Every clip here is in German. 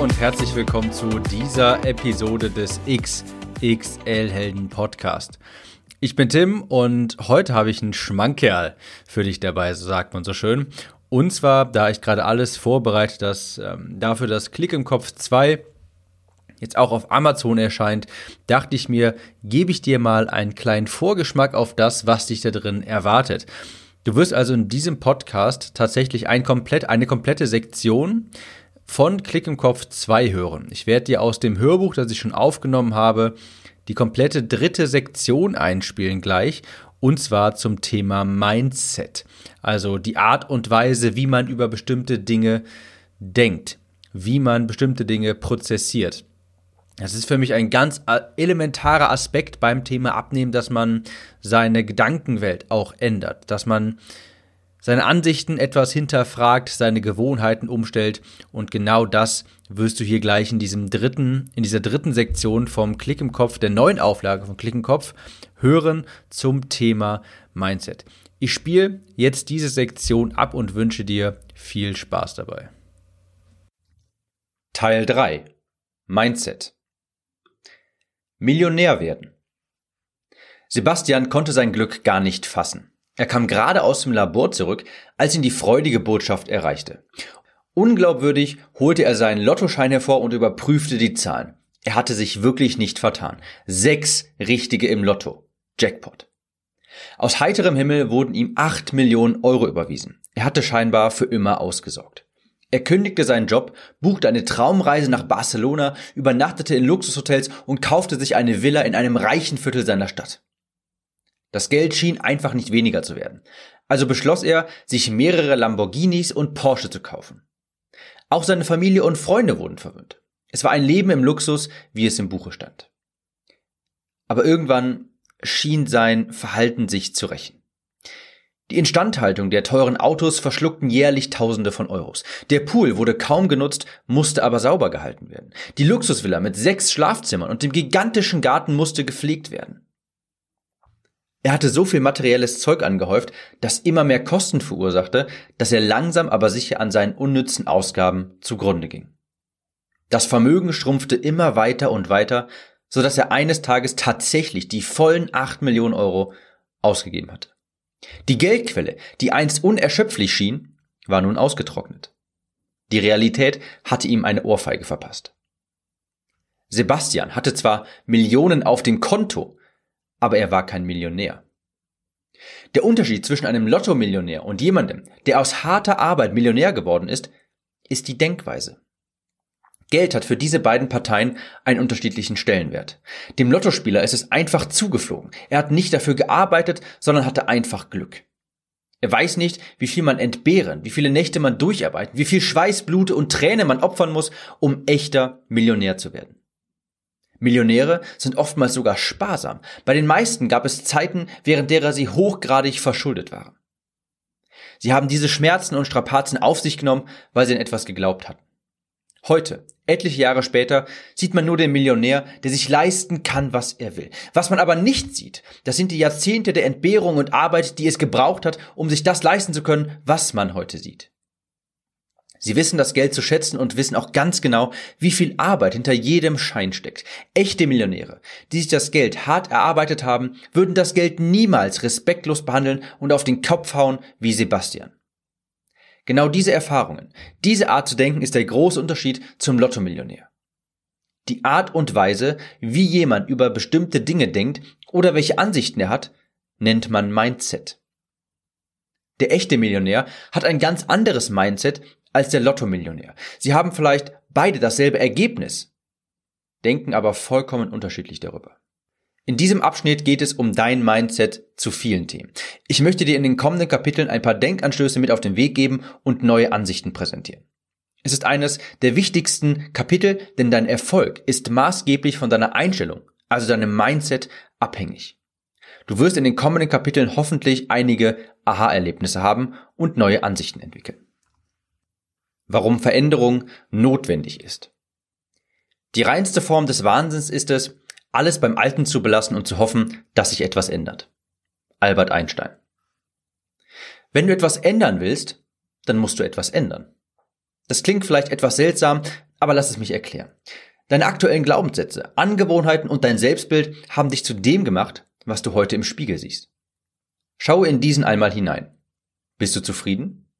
Und herzlich willkommen zu dieser Episode des XXL Helden Podcast. Ich bin Tim und heute habe ich einen Schmankerl für dich dabei, so sagt man so schön. Und zwar, da ich gerade alles vorbereite, dass ähm, dafür das Klick im Kopf 2 jetzt auch auf Amazon erscheint, dachte ich mir, gebe ich dir mal einen kleinen Vorgeschmack auf das, was dich da drin erwartet. Du wirst also in diesem Podcast tatsächlich ein komplett, eine komplette Sektion von Klick im Kopf 2 hören. Ich werde dir aus dem Hörbuch, das ich schon aufgenommen habe, die komplette dritte Sektion einspielen gleich. Und zwar zum Thema Mindset. Also die Art und Weise, wie man über bestimmte Dinge denkt, wie man bestimmte Dinge prozessiert. Das ist für mich ein ganz elementarer Aspekt beim Thema Abnehmen, dass man seine Gedankenwelt auch ändert, dass man seine Ansichten etwas hinterfragt, seine Gewohnheiten umstellt und genau das wirst du hier gleich in diesem dritten, in dieser dritten Sektion vom Klick im Kopf, der neuen Auflage von Klick im Kopf, hören zum Thema Mindset. Ich spiele jetzt diese Sektion ab und wünsche dir viel Spaß dabei. Teil 3 Mindset Millionär werden. Sebastian konnte sein Glück gar nicht fassen. Er kam gerade aus dem Labor zurück, als ihn die freudige Botschaft erreichte. Unglaubwürdig holte er seinen Lottoschein hervor und überprüfte die Zahlen. Er hatte sich wirklich nicht vertan. Sechs richtige im Lotto. Jackpot. Aus heiterem Himmel wurden ihm acht Millionen Euro überwiesen. Er hatte scheinbar für immer ausgesorgt. Er kündigte seinen Job, buchte eine Traumreise nach Barcelona, übernachtete in Luxushotels und kaufte sich eine Villa in einem reichen Viertel seiner Stadt. Das Geld schien einfach nicht weniger zu werden. Also beschloss er, sich mehrere Lamborghinis und Porsche zu kaufen. Auch seine Familie und Freunde wurden verwöhnt. Es war ein Leben im Luxus, wie es im Buche stand. Aber irgendwann schien sein Verhalten sich zu rächen. Die Instandhaltung der teuren Autos verschluckten jährlich Tausende von Euros. Der Pool wurde kaum genutzt, musste aber sauber gehalten werden. Die Luxusvilla mit sechs Schlafzimmern und dem gigantischen Garten musste gepflegt werden. Er hatte so viel materielles Zeug angehäuft, das immer mehr Kosten verursachte, dass er langsam aber sicher an seinen unnützen Ausgaben zugrunde ging. Das Vermögen schrumpfte immer weiter und weiter, so dass er eines Tages tatsächlich die vollen acht Millionen Euro ausgegeben hatte. Die Geldquelle, die einst unerschöpflich schien, war nun ausgetrocknet. Die Realität hatte ihm eine Ohrfeige verpasst. Sebastian hatte zwar Millionen auf dem Konto, aber er war kein Millionär. Der Unterschied zwischen einem Lotto-Millionär und jemandem, der aus harter Arbeit Millionär geworden ist, ist die Denkweise. Geld hat für diese beiden Parteien einen unterschiedlichen Stellenwert. Dem Lottospieler ist es einfach zugeflogen. Er hat nicht dafür gearbeitet, sondern hatte einfach Glück. Er weiß nicht, wie viel man entbehren, wie viele Nächte man durcharbeiten, wie viel Schweiß, Blute und Träne man opfern muss, um echter Millionär zu werden. Millionäre sind oftmals sogar sparsam. Bei den meisten gab es Zeiten, während derer sie hochgradig verschuldet waren. Sie haben diese Schmerzen und Strapazen auf sich genommen, weil sie an etwas geglaubt hatten. Heute, etliche Jahre später, sieht man nur den Millionär, der sich leisten kann, was er will. Was man aber nicht sieht, das sind die Jahrzehnte der Entbehrung und Arbeit, die es gebraucht hat, um sich das leisten zu können, was man heute sieht. Sie wissen das Geld zu schätzen und wissen auch ganz genau, wie viel Arbeit hinter jedem Schein steckt. Echte Millionäre, die sich das Geld hart erarbeitet haben, würden das Geld niemals respektlos behandeln und auf den Kopf hauen wie Sebastian. Genau diese Erfahrungen, diese Art zu denken ist der große Unterschied zum Lottomillionär. Die Art und Weise, wie jemand über bestimmte Dinge denkt oder welche Ansichten er hat, nennt man Mindset. Der echte Millionär hat ein ganz anderes Mindset als der Lottomillionär. Sie haben vielleicht beide dasselbe Ergebnis, denken aber vollkommen unterschiedlich darüber. In diesem Abschnitt geht es um dein Mindset zu vielen Themen. Ich möchte dir in den kommenden Kapiteln ein paar Denkanstöße mit auf den Weg geben und neue Ansichten präsentieren. Es ist eines der wichtigsten Kapitel, denn dein Erfolg ist maßgeblich von deiner Einstellung, also deinem Mindset, abhängig. Du wirst in den kommenden Kapiteln hoffentlich einige Aha-Erlebnisse haben und neue Ansichten entwickeln. Warum Veränderung notwendig ist. Die reinste Form des Wahnsinns ist es, alles beim Alten zu belassen und zu hoffen, dass sich etwas ändert. Albert Einstein. Wenn du etwas ändern willst, dann musst du etwas ändern. Das klingt vielleicht etwas seltsam, aber lass es mich erklären. Deine aktuellen Glaubenssätze, Angewohnheiten und dein Selbstbild haben dich zu dem gemacht, was du heute im Spiegel siehst. Schaue in diesen einmal hinein. Bist du zufrieden?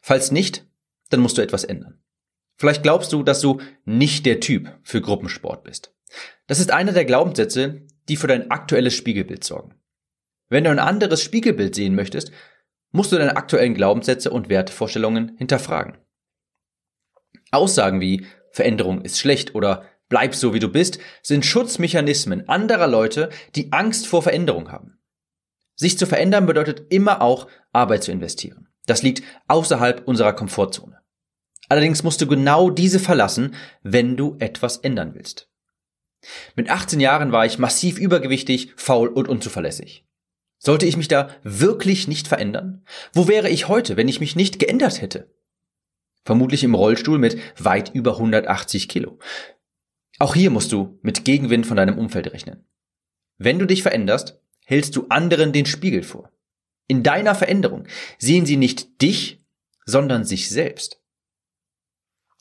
Falls nicht, dann musst du etwas ändern. Vielleicht glaubst du, dass du nicht der Typ für Gruppensport bist. Das ist einer der Glaubenssätze, die für dein aktuelles Spiegelbild sorgen. Wenn du ein anderes Spiegelbild sehen möchtest, musst du deine aktuellen Glaubenssätze und Wertvorstellungen hinterfragen. Aussagen wie Veränderung ist schlecht oder bleib so wie du bist sind Schutzmechanismen anderer Leute, die Angst vor Veränderung haben. Sich zu verändern bedeutet immer auch Arbeit zu investieren. Das liegt außerhalb unserer Komfortzone. Allerdings musst du genau diese verlassen, wenn du etwas ändern willst. Mit 18 Jahren war ich massiv übergewichtig, faul und unzuverlässig. Sollte ich mich da wirklich nicht verändern? Wo wäre ich heute, wenn ich mich nicht geändert hätte? Vermutlich im Rollstuhl mit weit über 180 Kilo. Auch hier musst du mit Gegenwind von deinem Umfeld rechnen. Wenn du dich veränderst, hältst du anderen den Spiegel vor. In deiner Veränderung sehen sie nicht dich, sondern sich selbst.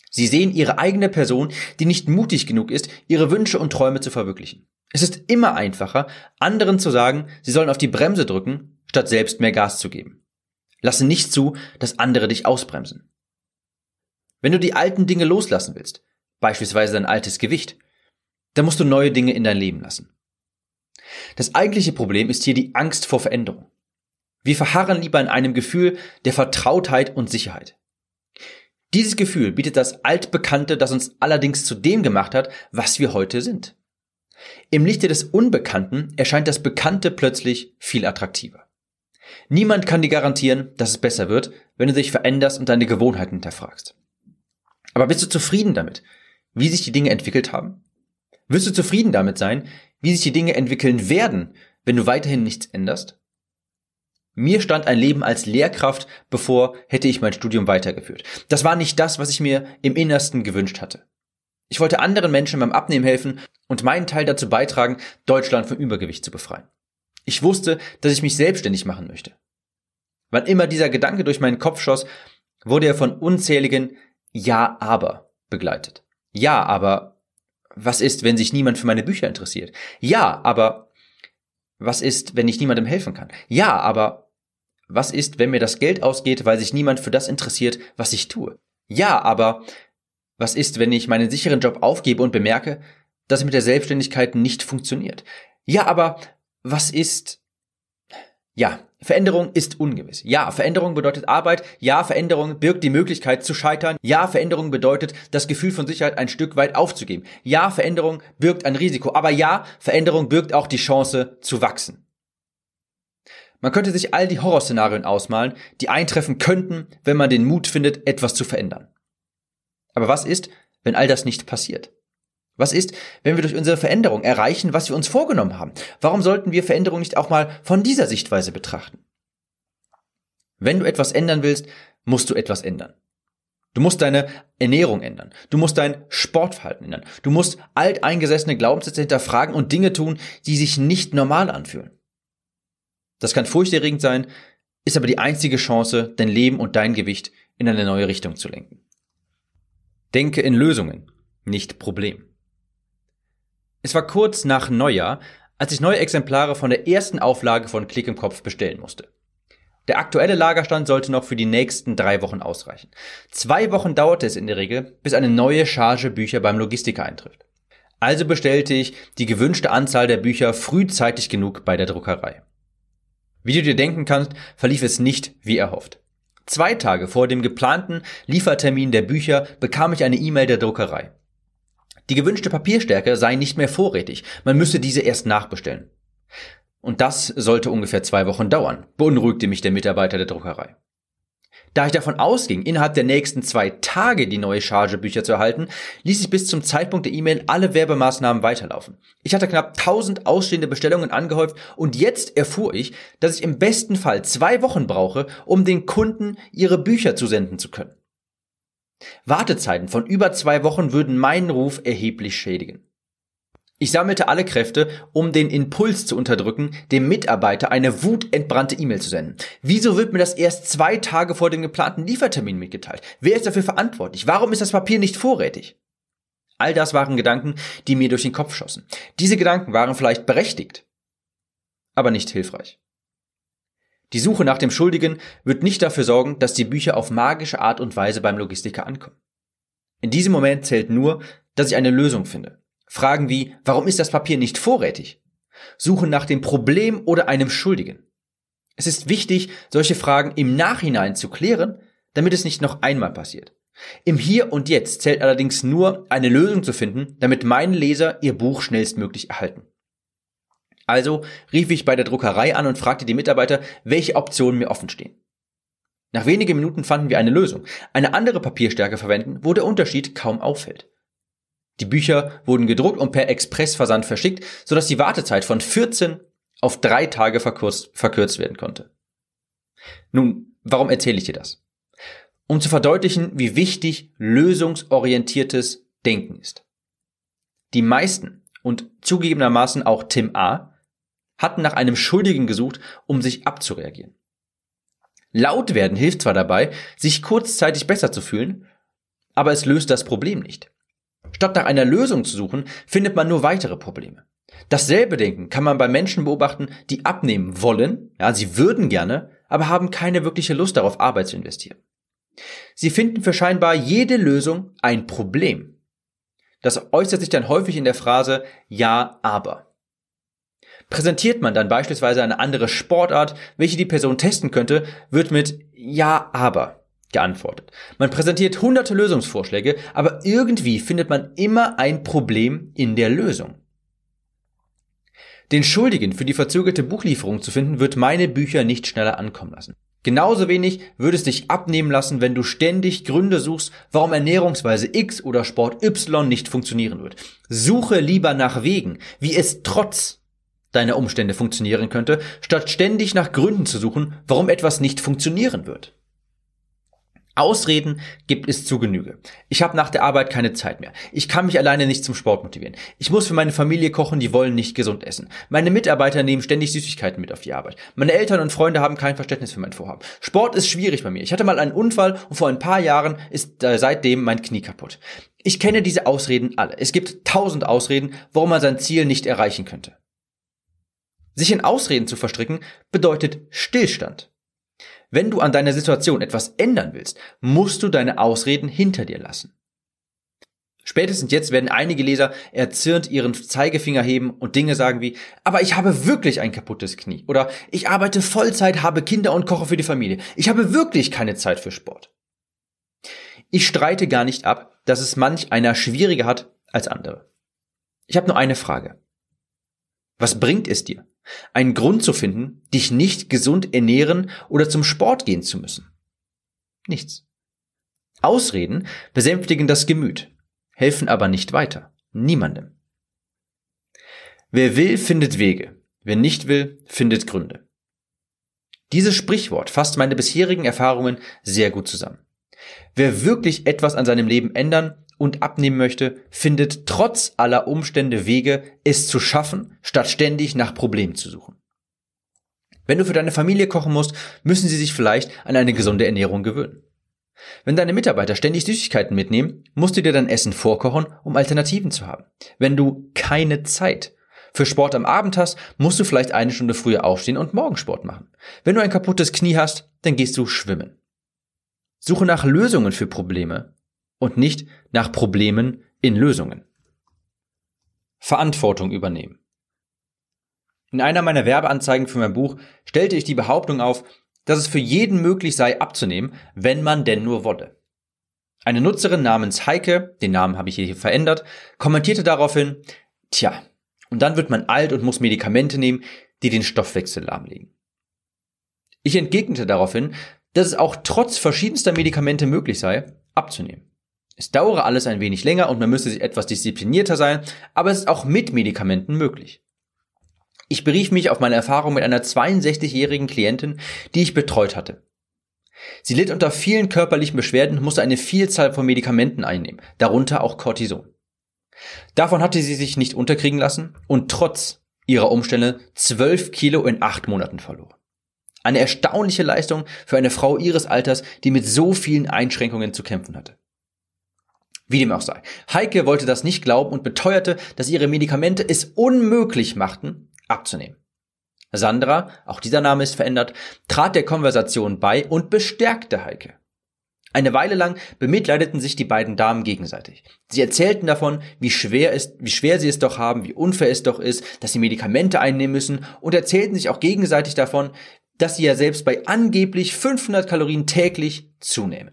Sie sehen ihre eigene Person, die nicht mutig genug ist, ihre Wünsche und Träume zu verwirklichen. Es ist immer einfacher, anderen zu sagen, sie sollen auf die Bremse drücken, statt selbst mehr Gas zu geben. Lasse nicht zu, dass andere dich ausbremsen. Wenn du die alten Dinge loslassen willst, beispielsweise dein altes Gewicht, dann musst du neue Dinge in dein Leben lassen. Das eigentliche Problem ist hier die Angst vor Veränderung. Wir verharren lieber in einem Gefühl der Vertrautheit und Sicherheit. Dieses Gefühl bietet das Altbekannte, das uns allerdings zu dem gemacht hat, was wir heute sind. Im Lichte des Unbekannten erscheint das Bekannte plötzlich viel attraktiver. Niemand kann dir garantieren, dass es besser wird, wenn du dich veränderst und deine Gewohnheiten hinterfragst. Aber bist du zufrieden damit, wie sich die Dinge entwickelt haben? Wirst du zufrieden damit sein, wie sich die Dinge entwickeln werden, wenn du weiterhin nichts änderst? Mir stand ein Leben als Lehrkraft bevor, hätte ich mein Studium weitergeführt. Das war nicht das, was ich mir im Innersten gewünscht hatte. Ich wollte anderen Menschen beim Abnehmen helfen und meinen Teil dazu beitragen, Deutschland vom Übergewicht zu befreien. Ich wusste, dass ich mich selbstständig machen möchte. Wann immer dieser Gedanke durch meinen Kopf schoss, wurde er von unzähligen Ja, aber begleitet. Ja, aber was ist, wenn sich niemand für meine Bücher interessiert? Ja, aber was ist, wenn ich niemandem helfen kann? Ja, aber was ist, wenn mir das Geld ausgeht, weil sich niemand für das interessiert, was ich tue? Ja, aber was ist, wenn ich meinen sicheren Job aufgebe und bemerke, dass es mit der Selbstständigkeit nicht funktioniert? Ja, aber was ist, ja, Veränderung ist ungewiss. Ja, Veränderung bedeutet Arbeit. Ja, Veränderung birgt die Möglichkeit zu scheitern. Ja, Veränderung bedeutet, das Gefühl von Sicherheit ein Stück weit aufzugeben. Ja, Veränderung birgt ein Risiko. Aber ja, Veränderung birgt auch die Chance zu wachsen. Man könnte sich all die Horrorszenarien ausmalen, die eintreffen könnten, wenn man den Mut findet, etwas zu verändern. Aber was ist, wenn all das nicht passiert? Was ist, wenn wir durch unsere Veränderung erreichen, was wir uns vorgenommen haben? Warum sollten wir Veränderung nicht auch mal von dieser Sichtweise betrachten? Wenn du etwas ändern willst, musst du etwas ändern. Du musst deine Ernährung ändern. Du musst dein Sportverhalten ändern. Du musst alteingesessene Glaubenssätze hinterfragen und Dinge tun, die sich nicht normal anfühlen. Das kann furchterregend sein, ist aber die einzige Chance, dein Leben und dein Gewicht in eine neue Richtung zu lenken. Denke in Lösungen, nicht Problem. Es war kurz nach Neujahr, als ich neue Exemplare von der ersten Auflage von Klick im Kopf bestellen musste. Der aktuelle Lagerstand sollte noch für die nächsten drei Wochen ausreichen. Zwei Wochen dauerte es in der Regel, bis eine neue Charge Bücher beim Logistiker eintrifft. Also bestellte ich die gewünschte Anzahl der Bücher frühzeitig genug bei der Druckerei. Wie du dir denken kannst, verlief es nicht wie erhofft. Zwei Tage vor dem geplanten Liefertermin der Bücher bekam ich eine E-Mail der Druckerei. Die gewünschte Papierstärke sei nicht mehr vorrätig, man müsse diese erst nachbestellen. Und das sollte ungefähr zwei Wochen dauern, beunruhigte mich der Mitarbeiter der Druckerei. Da ich davon ausging, innerhalb der nächsten zwei Tage die neue Charge Bücher zu erhalten, ließ ich bis zum Zeitpunkt der E-Mail alle Werbemaßnahmen weiterlaufen. Ich hatte knapp 1000 ausstehende Bestellungen angehäuft und jetzt erfuhr ich, dass ich im besten Fall zwei Wochen brauche, um den Kunden ihre Bücher zusenden zu können. Wartezeiten von über zwei Wochen würden meinen Ruf erheblich schädigen. Ich sammelte alle Kräfte, um den Impuls zu unterdrücken, dem Mitarbeiter eine wutentbrannte E-Mail zu senden. Wieso wird mir das erst zwei Tage vor dem geplanten Liefertermin mitgeteilt? Wer ist dafür verantwortlich? Warum ist das Papier nicht vorrätig? All das waren Gedanken, die mir durch den Kopf schossen. Diese Gedanken waren vielleicht berechtigt, aber nicht hilfreich. Die Suche nach dem Schuldigen wird nicht dafür sorgen, dass die Bücher auf magische Art und Weise beim Logistiker ankommen. In diesem Moment zählt nur, dass ich eine Lösung finde. Fragen wie, warum ist das Papier nicht vorrätig? Suchen nach dem Problem oder einem Schuldigen. Es ist wichtig, solche Fragen im Nachhinein zu klären, damit es nicht noch einmal passiert. Im Hier und Jetzt zählt allerdings nur, eine Lösung zu finden, damit meine Leser ihr Buch schnellstmöglich erhalten. Also rief ich bei der Druckerei an und fragte die Mitarbeiter, welche Optionen mir offen stehen. Nach wenigen Minuten fanden wir eine Lösung. Eine andere Papierstärke verwenden, wo der Unterschied kaum auffällt. Die Bücher wurden gedruckt und per Expressversand verschickt, sodass die Wartezeit von 14 auf drei Tage verkürzt, verkürzt werden konnte. Nun, warum erzähle ich dir das? Um zu verdeutlichen, wie wichtig lösungsorientiertes Denken ist. Die meisten und zugegebenermaßen auch Tim A. hatten nach einem Schuldigen gesucht, um sich abzureagieren. Laut werden hilft zwar dabei, sich kurzzeitig besser zu fühlen, aber es löst das Problem nicht. Statt nach einer Lösung zu suchen, findet man nur weitere Probleme. Dasselbe Denken kann man bei Menschen beobachten, die abnehmen wollen, ja, sie würden gerne, aber haben keine wirkliche Lust darauf, Arbeit zu investieren. Sie finden für scheinbar jede Lösung ein Problem. Das äußert sich dann häufig in der Phrase Ja, aber. Präsentiert man dann beispielsweise eine andere Sportart, welche die Person testen könnte, wird mit Ja, aber geantwortet. Man präsentiert hunderte Lösungsvorschläge, aber irgendwie findet man immer ein Problem in der Lösung. Den Schuldigen für die verzögerte Buchlieferung zu finden, wird meine Bücher nicht schneller ankommen lassen. Genauso wenig würde es dich abnehmen lassen, wenn du ständig Gründe suchst, warum Ernährungsweise X oder Sport Y nicht funktionieren wird. Suche lieber nach Wegen, wie es trotz deiner Umstände funktionieren könnte, statt ständig nach Gründen zu suchen, warum etwas nicht funktionieren wird. Ausreden gibt es zu Genüge. Ich habe nach der Arbeit keine Zeit mehr. Ich kann mich alleine nicht zum Sport motivieren. Ich muss für meine Familie kochen, die wollen nicht gesund essen. Meine Mitarbeiter nehmen ständig Süßigkeiten mit auf die Arbeit. Meine Eltern und Freunde haben kein Verständnis für mein Vorhaben. Sport ist schwierig bei mir. Ich hatte mal einen Unfall und vor ein paar Jahren ist äh, seitdem mein Knie kaputt. Ich kenne diese Ausreden alle. Es gibt tausend Ausreden, warum man sein Ziel nicht erreichen könnte. Sich in Ausreden zu verstricken bedeutet Stillstand. Wenn du an deiner Situation etwas ändern willst, musst du deine Ausreden hinter dir lassen. Spätestens jetzt werden einige Leser erzürnt ihren Zeigefinger heben und Dinge sagen wie, aber ich habe wirklich ein kaputtes Knie oder ich arbeite Vollzeit, habe Kinder und koche für die Familie. Ich habe wirklich keine Zeit für Sport. Ich streite gar nicht ab, dass es manch einer schwieriger hat als andere. Ich habe nur eine Frage. Was bringt es dir, einen Grund zu finden, dich nicht gesund ernähren oder zum Sport gehen zu müssen. Nichts. Ausreden besänftigen das Gemüt, helfen aber nicht weiter. Niemandem. Wer will, findet Wege. Wer nicht will, findet Gründe. Dieses Sprichwort fasst meine bisherigen Erfahrungen sehr gut zusammen. Wer wirklich etwas an seinem Leben ändern und abnehmen möchte, findet trotz aller Umstände Wege, es zu schaffen, statt ständig nach Problemen zu suchen. Wenn du für deine Familie kochen musst, müssen sie sich vielleicht an eine gesunde Ernährung gewöhnen. Wenn deine Mitarbeiter ständig Süßigkeiten mitnehmen, musst du dir dein Essen vorkochen, um Alternativen zu haben. Wenn du keine Zeit für Sport am Abend hast, musst du vielleicht eine Stunde früher aufstehen und Morgensport machen. Wenn du ein kaputtes Knie hast, dann gehst du schwimmen. Suche nach Lösungen für Probleme und nicht nach Problemen in Lösungen. Verantwortung übernehmen. In einer meiner Werbeanzeigen für mein Buch stellte ich die Behauptung auf, dass es für jeden möglich sei abzunehmen, wenn man denn nur wolle. Eine Nutzerin namens Heike, den Namen habe ich hier verändert, kommentierte daraufhin, tja, und dann wird man alt und muss Medikamente nehmen, die den Stoffwechsel lahmlegen. Ich entgegnete daraufhin, dass es auch trotz verschiedenster Medikamente möglich sei, abzunehmen. Es dauere alles ein wenig länger und man müsste sich etwas disziplinierter sein, aber es ist auch mit Medikamenten möglich. Ich berief mich auf meine Erfahrung mit einer 62-jährigen Klientin, die ich betreut hatte. Sie litt unter vielen körperlichen Beschwerden und musste eine Vielzahl von Medikamenten einnehmen, darunter auch Cortison. Davon hatte sie sich nicht unterkriegen lassen und trotz ihrer Umstände 12 Kilo in acht Monaten verloren. Eine erstaunliche Leistung für eine Frau ihres Alters, die mit so vielen Einschränkungen zu kämpfen hatte. Wie dem auch sei. Heike wollte das nicht glauben und beteuerte, dass ihre Medikamente es unmöglich machten, abzunehmen. Sandra, auch dieser Name ist verändert, trat der Konversation bei und bestärkte Heike. Eine Weile lang bemitleideten sich die beiden Damen gegenseitig. Sie erzählten davon, wie schwer, ist, wie schwer sie es doch haben, wie unfair es doch ist, dass sie Medikamente einnehmen müssen und erzählten sich auch gegenseitig davon, dass sie ja selbst bei angeblich 500 Kalorien täglich zunehmen.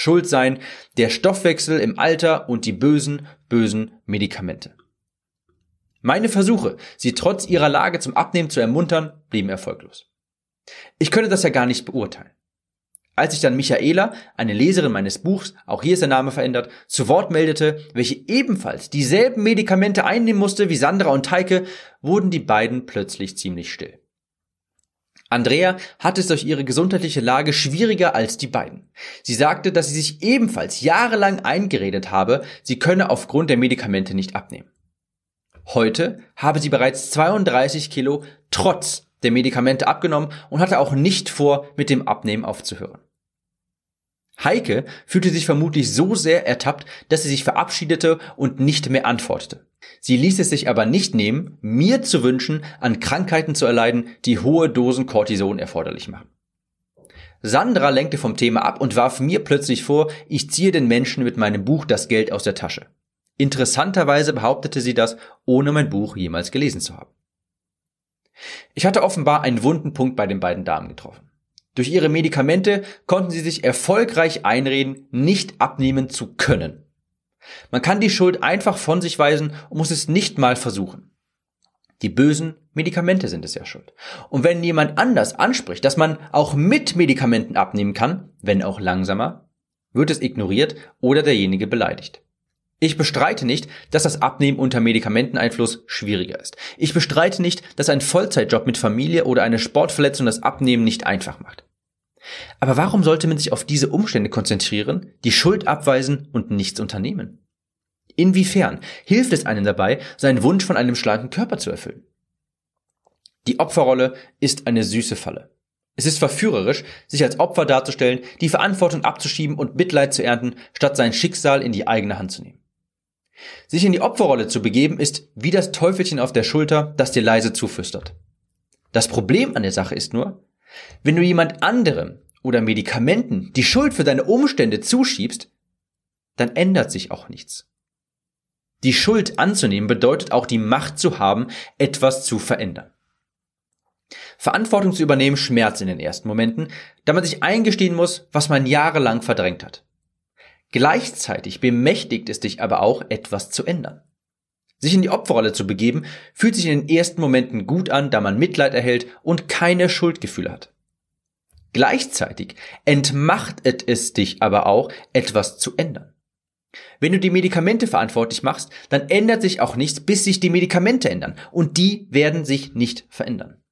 Schuld seien der Stoffwechsel im Alter und die bösen, bösen Medikamente. Meine Versuche, sie trotz ihrer Lage zum Abnehmen zu ermuntern, blieben erfolglos. Ich könne das ja gar nicht beurteilen. Als sich dann Michaela, eine Leserin meines Buchs, auch hier ist der Name verändert, zu Wort meldete, welche ebenfalls dieselben Medikamente einnehmen musste wie Sandra und Teike, wurden die beiden plötzlich ziemlich still. Andrea hatte es durch ihre gesundheitliche Lage schwieriger als die beiden. Sie sagte, dass sie sich ebenfalls jahrelang eingeredet habe, sie könne aufgrund der Medikamente nicht abnehmen. Heute habe sie bereits 32 Kilo trotz der Medikamente abgenommen und hatte auch nicht vor, mit dem Abnehmen aufzuhören. Heike fühlte sich vermutlich so sehr ertappt, dass sie sich verabschiedete und nicht mehr antwortete. Sie ließ es sich aber nicht nehmen, mir zu wünschen, an Krankheiten zu erleiden, die hohe Dosen Cortison erforderlich machen. Sandra lenkte vom Thema ab und warf mir plötzlich vor, ich ziehe den Menschen mit meinem Buch das Geld aus der Tasche. Interessanterweise behauptete sie das, ohne mein Buch jemals gelesen zu haben. Ich hatte offenbar einen wunden Punkt bei den beiden Damen getroffen. Durch ihre Medikamente konnten sie sich erfolgreich einreden, nicht abnehmen zu können. Man kann die Schuld einfach von sich weisen und muss es nicht mal versuchen. Die bösen Medikamente sind es ja schuld. Und wenn jemand anders anspricht, dass man auch mit Medikamenten abnehmen kann, wenn auch langsamer, wird es ignoriert oder derjenige beleidigt. Ich bestreite nicht, dass das Abnehmen unter Medikamenteneinfluss schwieriger ist. Ich bestreite nicht, dass ein Vollzeitjob mit Familie oder eine Sportverletzung das Abnehmen nicht einfach macht. Aber warum sollte man sich auf diese Umstände konzentrieren, die Schuld abweisen und nichts unternehmen? Inwiefern hilft es einem dabei, seinen Wunsch von einem schlanken Körper zu erfüllen? Die Opferrolle ist eine süße Falle. Es ist verführerisch, sich als Opfer darzustellen, die Verantwortung abzuschieben und Mitleid zu ernten, statt sein Schicksal in die eigene Hand zu nehmen. Sich in die Opferrolle zu begeben, ist wie das Teufelchen auf der Schulter, das dir leise zuflüstert. Das Problem an der Sache ist nur, wenn du jemand anderem oder Medikamenten die Schuld für deine Umstände zuschiebst, dann ändert sich auch nichts. Die Schuld anzunehmen bedeutet auch die Macht zu haben, etwas zu verändern. Verantwortung zu übernehmen schmerzt in den ersten Momenten, da man sich eingestehen muss, was man jahrelang verdrängt hat. Gleichzeitig bemächtigt es dich aber auch, etwas zu ändern. Sich in die Opferrolle zu begeben, fühlt sich in den ersten Momenten gut an, da man Mitleid erhält und keine Schuldgefühle hat. Gleichzeitig entmachtet es dich aber auch, etwas zu ändern. Wenn du die Medikamente verantwortlich machst, dann ändert sich auch nichts, bis sich die Medikamente ändern. Und die werden sich nicht verändern.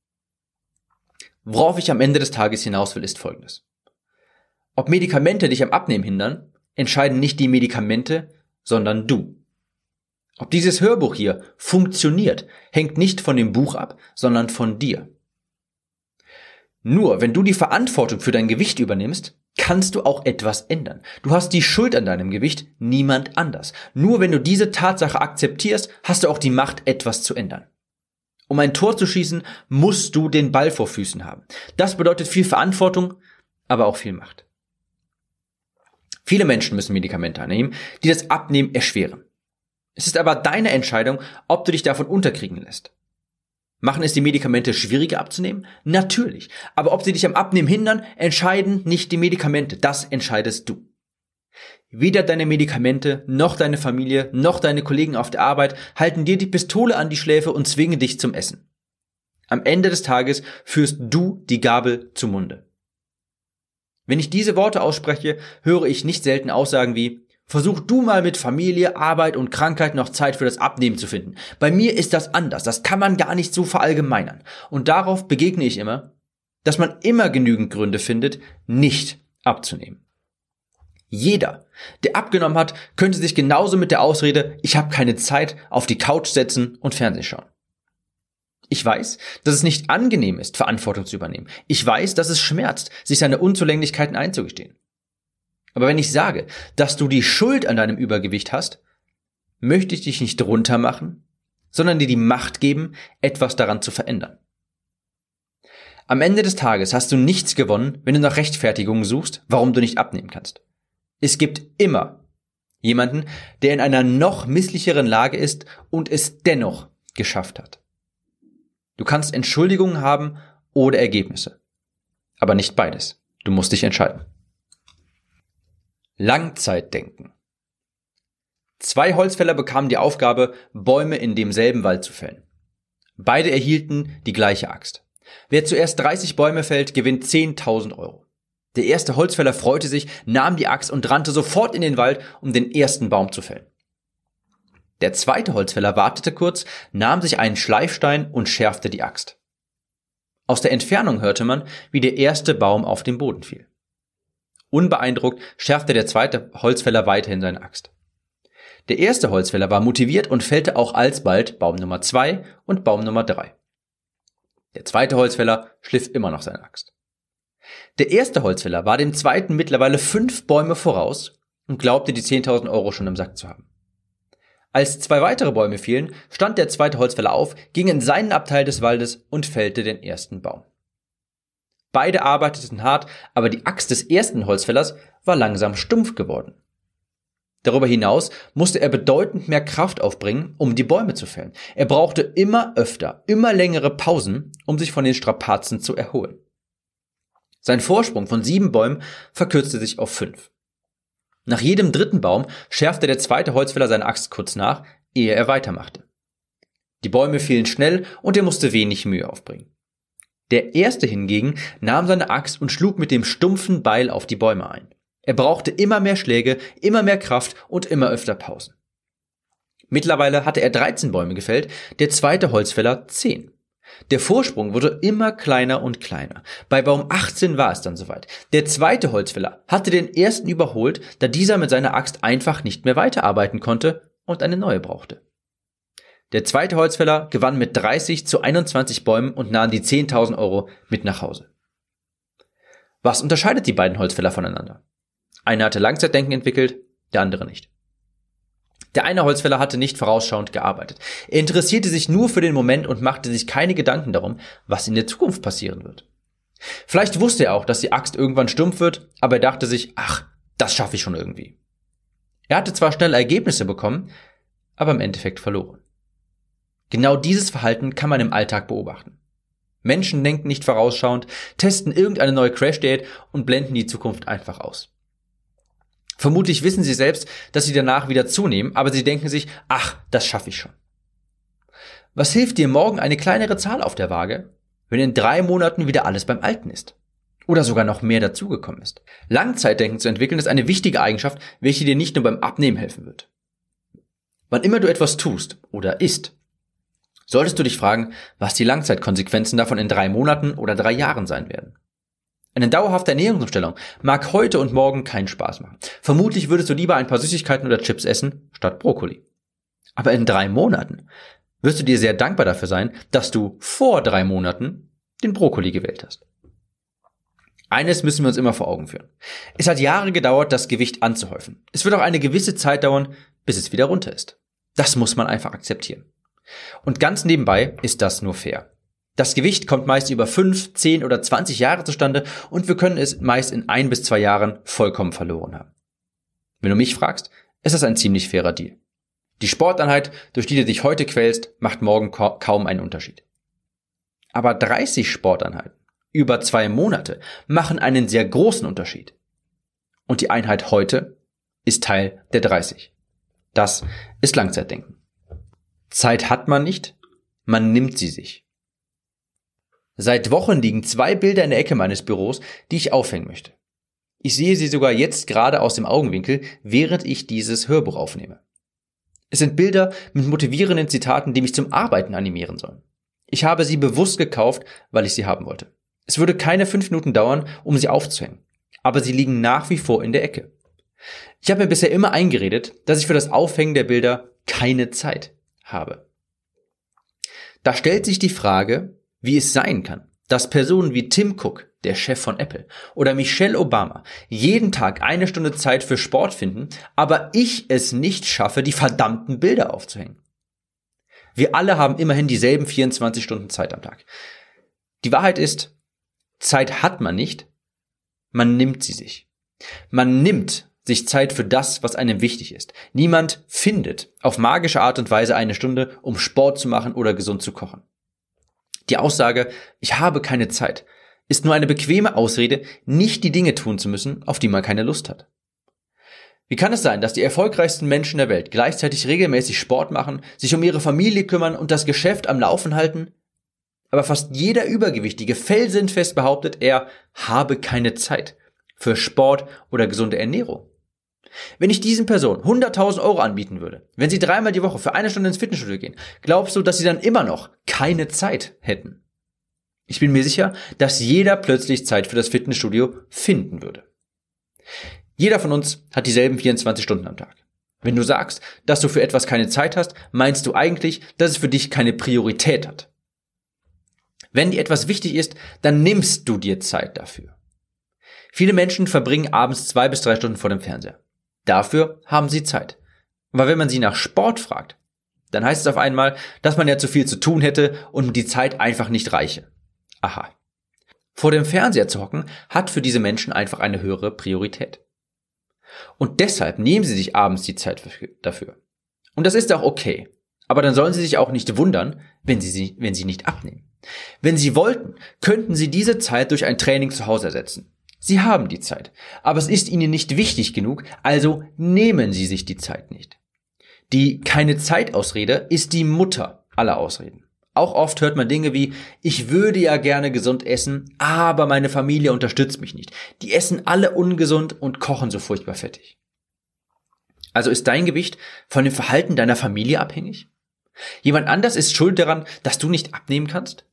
Worauf ich am Ende des Tages hinaus will, ist Folgendes. Ob Medikamente dich am Abnehmen hindern entscheiden nicht die Medikamente, sondern du. Ob dieses Hörbuch hier funktioniert, hängt nicht von dem Buch ab, sondern von dir. Nur wenn du die Verantwortung für dein Gewicht übernimmst, kannst du auch etwas ändern. Du hast die Schuld an deinem Gewicht, niemand anders. Nur wenn du diese Tatsache akzeptierst, hast du auch die Macht, etwas zu ändern. Um ein Tor zu schießen, musst du den Ball vor Füßen haben. Das bedeutet viel Verantwortung, aber auch viel Macht. Viele Menschen müssen Medikamente annehmen, die das Abnehmen erschweren. Es ist aber deine Entscheidung, ob du dich davon unterkriegen lässt. Machen es die Medikamente schwieriger abzunehmen? Natürlich. Aber ob sie dich am Abnehmen hindern, entscheiden nicht die Medikamente. Das entscheidest du. Weder deine Medikamente, noch deine Familie, noch deine Kollegen auf der Arbeit halten dir die Pistole an die Schläfe und zwingen dich zum Essen. Am Ende des Tages führst du die Gabel zum Munde. Wenn ich diese Worte ausspreche, höre ich nicht selten Aussagen wie, versuch du mal mit Familie, Arbeit und Krankheit noch Zeit für das Abnehmen zu finden. Bei mir ist das anders, das kann man gar nicht so verallgemeinern. Und darauf begegne ich immer, dass man immer genügend Gründe findet, nicht abzunehmen. Jeder, der abgenommen hat, könnte sich genauso mit der Ausrede, ich habe keine Zeit, auf die Couch setzen und Fernsehen schauen. Ich weiß, dass es nicht angenehm ist, Verantwortung zu übernehmen. Ich weiß, dass es schmerzt, sich seine Unzulänglichkeiten einzugestehen. Aber wenn ich sage, dass du die Schuld an deinem Übergewicht hast, möchte ich dich nicht runtermachen, sondern dir die Macht geben, etwas daran zu verändern. Am Ende des Tages hast du nichts gewonnen, wenn du nach Rechtfertigungen suchst, warum du nicht abnehmen kannst. Es gibt immer jemanden, der in einer noch misslicheren Lage ist und es dennoch geschafft hat. Du kannst Entschuldigungen haben oder Ergebnisse. Aber nicht beides. Du musst dich entscheiden. Langzeitdenken. Zwei Holzfäller bekamen die Aufgabe, Bäume in demselben Wald zu fällen. Beide erhielten die gleiche Axt. Wer zuerst 30 Bäume fällt, gewinnt 10.000 Euro. Der erste Holzfäller freute sich, nahm die Axt und rannte sofort in den Wald, um den ersten Baum zu fällen. Der zweite Holzfäller wartete kurz, nahm sich einen Schleifstein und schärfte die Axt. Aus der Entfernung hörte man, wie der erste Baum auf den Boden fiel. Unbeeindruckt schärfte der zweite Holzfäller weiterhin seine Axt. Der erste Holzfäller war motiviert und fällte auch alsbald Baum Nummer zwei und Baum Nummer drei. Der zweite Holzfäller schliff immer noch seine Axt. Der erste Holzfäller war dem zweiten mittlerweile fünf Bäume voraus und glaubte die 10.000 Euro schon im Sack zu haben. Als zwei weitere Bäume fielen, stand der zweite Holzfäller auf, ging in seinen Abteil des Waldes und fällte den ersten Baum. Beide arbeiteten hart, aber die Axt des ersten Holzfällers war langsam stumpf geworden. Darüber hinaus musste er bedeutend mehr Kraft aufbringen, um die Bäume zu fällen. Er brauchte immer öfter, immer längere Pausen, um sich von den Strapazen zu erholen. Sein Vorsprung von sieben Bäumen verkürzte sich auf fünf. Nach jedem dritten Baum schärfte der zweite Holzfäller seine Axt kurz nach, ehe er weitermachte. Die Bäume fielen schnell und er musste wenig Mühe aufbringen. Der erste hingegen nahm seine Axt und schlug mit dem stumpfen Beil auf die Bäume ein. Er brauchte immer mehr Schläge, immer mehr Kraft und immer öfter Pausen. Mittlerweile hatte er 13 Bäume gefällt, der zweite Holzfäller 10. Der Vorsprung wurde immer kleiner und kleiner. Bei Baum 18 war es dann soweit. Der zweite Holzfäller hatte den ersten überholt, da dieser mit seiner Axt einfach nicht mehr weiterarbeiten konnte und eine neue brauchte. Der zweite Holzfäller gewann mit 30 zu 21 Bäumen und nahm die 10.000 Euro mit nach Hause. Was unterscheidet die beiden Holzfäller voneinander? Einer hatte Langzeitdenken entwickelt, der andere nicht. Der eine Holzfäller hatte nicht vorausschauend gearbeitet. Er interessierte sich nur für den Moment und machte sich keine Gedanken darum, was in der Zukunft passieren wird. Vielleicht wusste er auch, dass die Axt irgendwann stumpf wird, aber er dachte sich, ach, das schaffe ich schon irgendwie. Er hatte zwar schnell Ergebnisse bekommen, aber im Endeffekt verloren. Genau dieses Verhalten kann man im Alltag beobachten. Menschen denken nicht vorausschauend, testen irgendeine neue Crash-Date und blenden die Zukunft einfach aus. Vermutlich wissen sie selbst, dass sie danach wieder zunehmen, aber sie denken sich, ach, das schaffe ich schon. Was hilft dir morgen eine kleinere Zahl auf der Waage, wenn in drei Monaten wieder alles beim Alten ist? Oder sogar noch mehr dazugekommen ist? Langzeitdenken zu entwickeln ist eine wichtige Eigenschaft, welche dir nicht nur beim Abnehmen helfen wird. Wann immer du etwas tust oder isst, solltest du dich fragen, was die Langzeitkonsequenzen davon in drei Monaten oder drei Jahren sein werden. Eine dauerhafte Ernährungsumstellung mag heute und morgen keinen Spaß machen. Vermutlich würdest du lieber ein paar Süßigkeiten oder Chips essen, statt Brokkoli. Aber in drei Monaten wirst du dir sehr dankbar dafür sein, dass du vor drei Monaten den Brokkoli gewählt hast. Eines müssen wir uns immer vor Augen führen. Es hat Jahre gedauert, das Gewicht anzuhäufen. Es wird auch eine gewisse Zeit dauern, bis es wieder runter ist. Das muss man einfach akzeptieren. Und ganz nebenbei ist das nur fair. Das Gewicht kommt meist über 5, 10 oder 20 Jahre zustande und wir können es meist in ein bis zwei Jahren vollkommen verloren haben. Wenn du mich fragst, ist das ein ziemlich fairer Deal. Die Sporteinheit, durch die du dich heute quälst, macht morgen kaum einen Unterschied. Aber 30 Sporteinheiten über zwei Monate machen einen sehr großen Unterschied. Und die Einheit heute ist Teil der 30. Das ist Langzeitdenken. Zeit hat man nicht, man nimmt sie sich. Seit Wochen liegen zwei Bilder in der Ecke meines Büros, die ich aufhängen möchte. Ich sehe sie sogar jetzt gerade aus dem Augenwinkel, während ich dieses Hörbuch aufnehme. Es sind Bilder mit motivierenden Zitaten, die mich zum Arbeiten animieren sollen. Ich habe sie bewusst gekauft, weil ich sie haben wollte. Es würde keine fünf Minuten dauern, um sie aufzuhängen. Aber sie liegen nach wie vor in der Ecke. Ich habe mir bisher immer eingeredet, dass ich für das Aufhängen der Bilder keine Zeit habe. Da stellt sich die Frage, wie es sein kann, dass Personen wie Tim Cook, der Chef von Apple, oder Michelle Obama jeden Tag eine Stunde Zeit für Sport finden, aber ich es nicht schaffe, die verdammten Bilder aufzuhängen. Wir alle haben immerhin dieselben 24 Stunden Zeit am Tag. Die Wahrheit ist, Zeit hat man nicht, man nimmt sie sich. Man nimmt sich Zeit für das, was einem wichtig ist. Niemand findet auf magische Art und Weise eine Stunde, um Sport zu machen oder gesund zu kochen. Die Aussage, ich habe keine Zeit, ist nur eine bequeme Ausrede, nicht die Dinge tun zu müssen, auf die man keine Lust hat. Wie kann es sein, dass die erfolgreichsten Menschen der Welt gleichzeitig regelmäßig Sport machen, sich um ihre Familie kümmern und das Geschäft am Laufen halten? Aber fast jeder Übergewichtige felsenfest behauptet, er habe keine Zeit für Sport oder gesunde Ernährung. Wenn ich diesen Personen 100.000 Euro anbieten würde, wenn sie dreimal die Woche für eine Stunde ins Fitnessstudio gehen, glaubst du, dass sie dann immer noch keine Zeit hätten? Ich bin mir sicher, dass jeder plötzlich Zeit für das Fitnessstudio finden würde. Jeder von uns hat dieselben 24 Stunden am Tag. Wenn du sagst, dass du für etwas keine Zeit hast, meinst du eigentlich, dass es für dich keine Priorität hat. Wenn dir etwas wichtig ist, dann nimmst du dir Zeit dafür. Viele Menschen verbringen abends zwei bis drei Stunden vor dem Fernseher. Dafür haben sie Zeit. Aber wenn man sie nach Sport fragt, dann heißt es auf einmal, dass man ja zu viel zu tun hätte und die Zeit einfach nicht reiche. Aha. Vor dem Fernseher zu hocken hat für diese Menschen einfach eine höhere Priorität. Und deshalb nehmen sie sich abends die Zeit dafür. Und das ist auch okay. Aber dann sollen sie sich auch nicht wundern, wenn sie, sie, wenn sie nicht abnehmen. Wenn sie wollten, könnten sie diese Zeit durch ein Training zu Hause ersetzen. Sie haben die Zeit, aber es ist ihnen nicht wichtig genug, also nehmen sie sich die Zeit nicht. Die keine Zeitausrede ist die Mutter aller Ausreden. Auch oft hört man Dinge wie, ich würde ja gerne gesund essen, aber meine Familie unterstützt mich nicht. Die essen alle ungesund und kochen so furchtbar fettig. Also ist dein Gewicht von dem Verhalten deiner Familie abhängig? Jemand anders ist schuld daran, dass du nicht abnehmen kannst?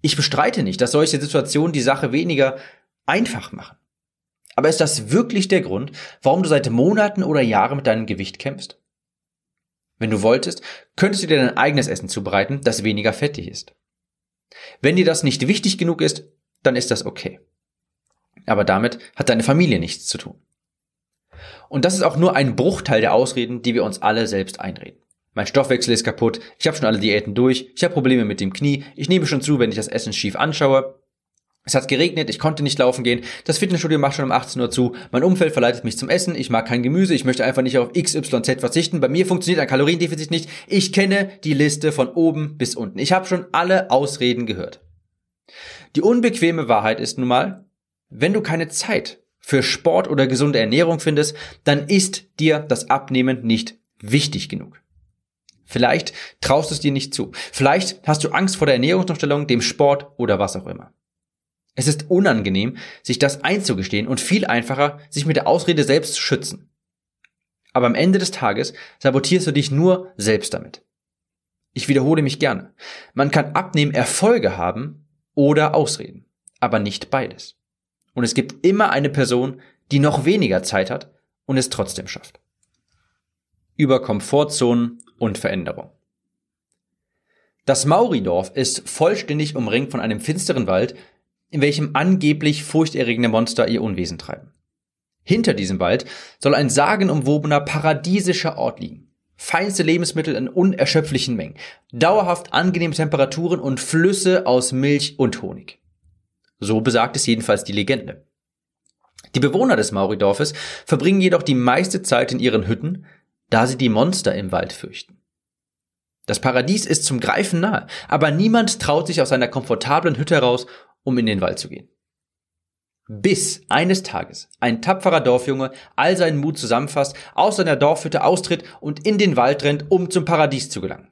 Ich bestreite nicht, dass solche Situationen die Sache weniger einfach machen. Aber ist das wirklich der Grund, warum du seit Monaten oder Jahren mit deinem Gewicht kämpfst? Wenn du wolltest, könntest du dir dein eigenes Essen zubereiten, das weniger fettig ist. Wenn dir das nicht wichtig genug ist, dann ist das okay. Aber damit hat deine Familie nichts zu tun. Und das ist auch nur ein Bruchteil der Ausreden, die wir uns alle selbst einreden. Mein Stoffwechsel ist kaputt, ich habe schon alle Diäten durch, ich habe Probleme mit dem Knie, ich nehme schon zu, wenn ich das Essen schief anschaue, es hat geregnet, ich konnte nicht laufen gehen. Das Fitnessstudio macht schon um 18 Uhr zu. Mein Umfeld verleitet mich zum Essen. Ich mag kein Gemüse. Ich möchte einfach nicht auf XYZ verzichten. Bei mir funktioniert ein Kaloriendefizit nicht. Ich kenne die Liste von oben bis unten. Ich habe schon alle Ausreden gehört. Die unbequeme Wahrheit ist nun mal, wenn du keine Zeit für Sport oder gesunde Ernährung findest, dann ist dir das Abnehmen nicht wichtig genug. Vielleicht traust du es dir nicht zu. Vielleicht hast du Angst vor der Ernährungsumstellung, dem Sport oder was auch immer. Es ist unangenehm, sich das einzugestehen und viel einfacher, sich mit der Ausrede selbst zu schützen. Aber am Ende des Tages sabotierst du dich nur selbst damit. Ich wiederhole mich gerne. Man kann abnehmen Erfolge haben oder Ausreden, aber nicht beides. Und es gibt immer eine Person, die noch weniger Zeit hat und es trotzdem schafft. Über Komfortzonen und Veränderung. Das Mauridorf ist vollständig umringt von einem finsteren Wald, in welchem angeblich furchterregende Monster ihr Unwesen treiben. Hinter diesem Wald soll ein sagenumwobener paradiesischer Ort liegen. Feinste Lebensmittel in unerschöpflichen Mengen, dauerhaft angenehme Temperaturen und Flüsse aus Milch und Honig. So besagt es jedenfalls die Legende. Die Bewohner des Mauridorfes verbringen jedoch die meiste Zeit in ihren Hütten, da sie die Monster im Wald fürchten. Das Paradies ist zum Greifen nahe, aber niemand traut sich aus seiner komfortablen Hütte heraus um in den Wald zu gehen. Bis eines Tages ein tapferer Dorfjunge all seinen Mut zusammenfasst, aus seiner Dorfhütte austritt und in den Wald rennt, um zum Paradies zu gelangen.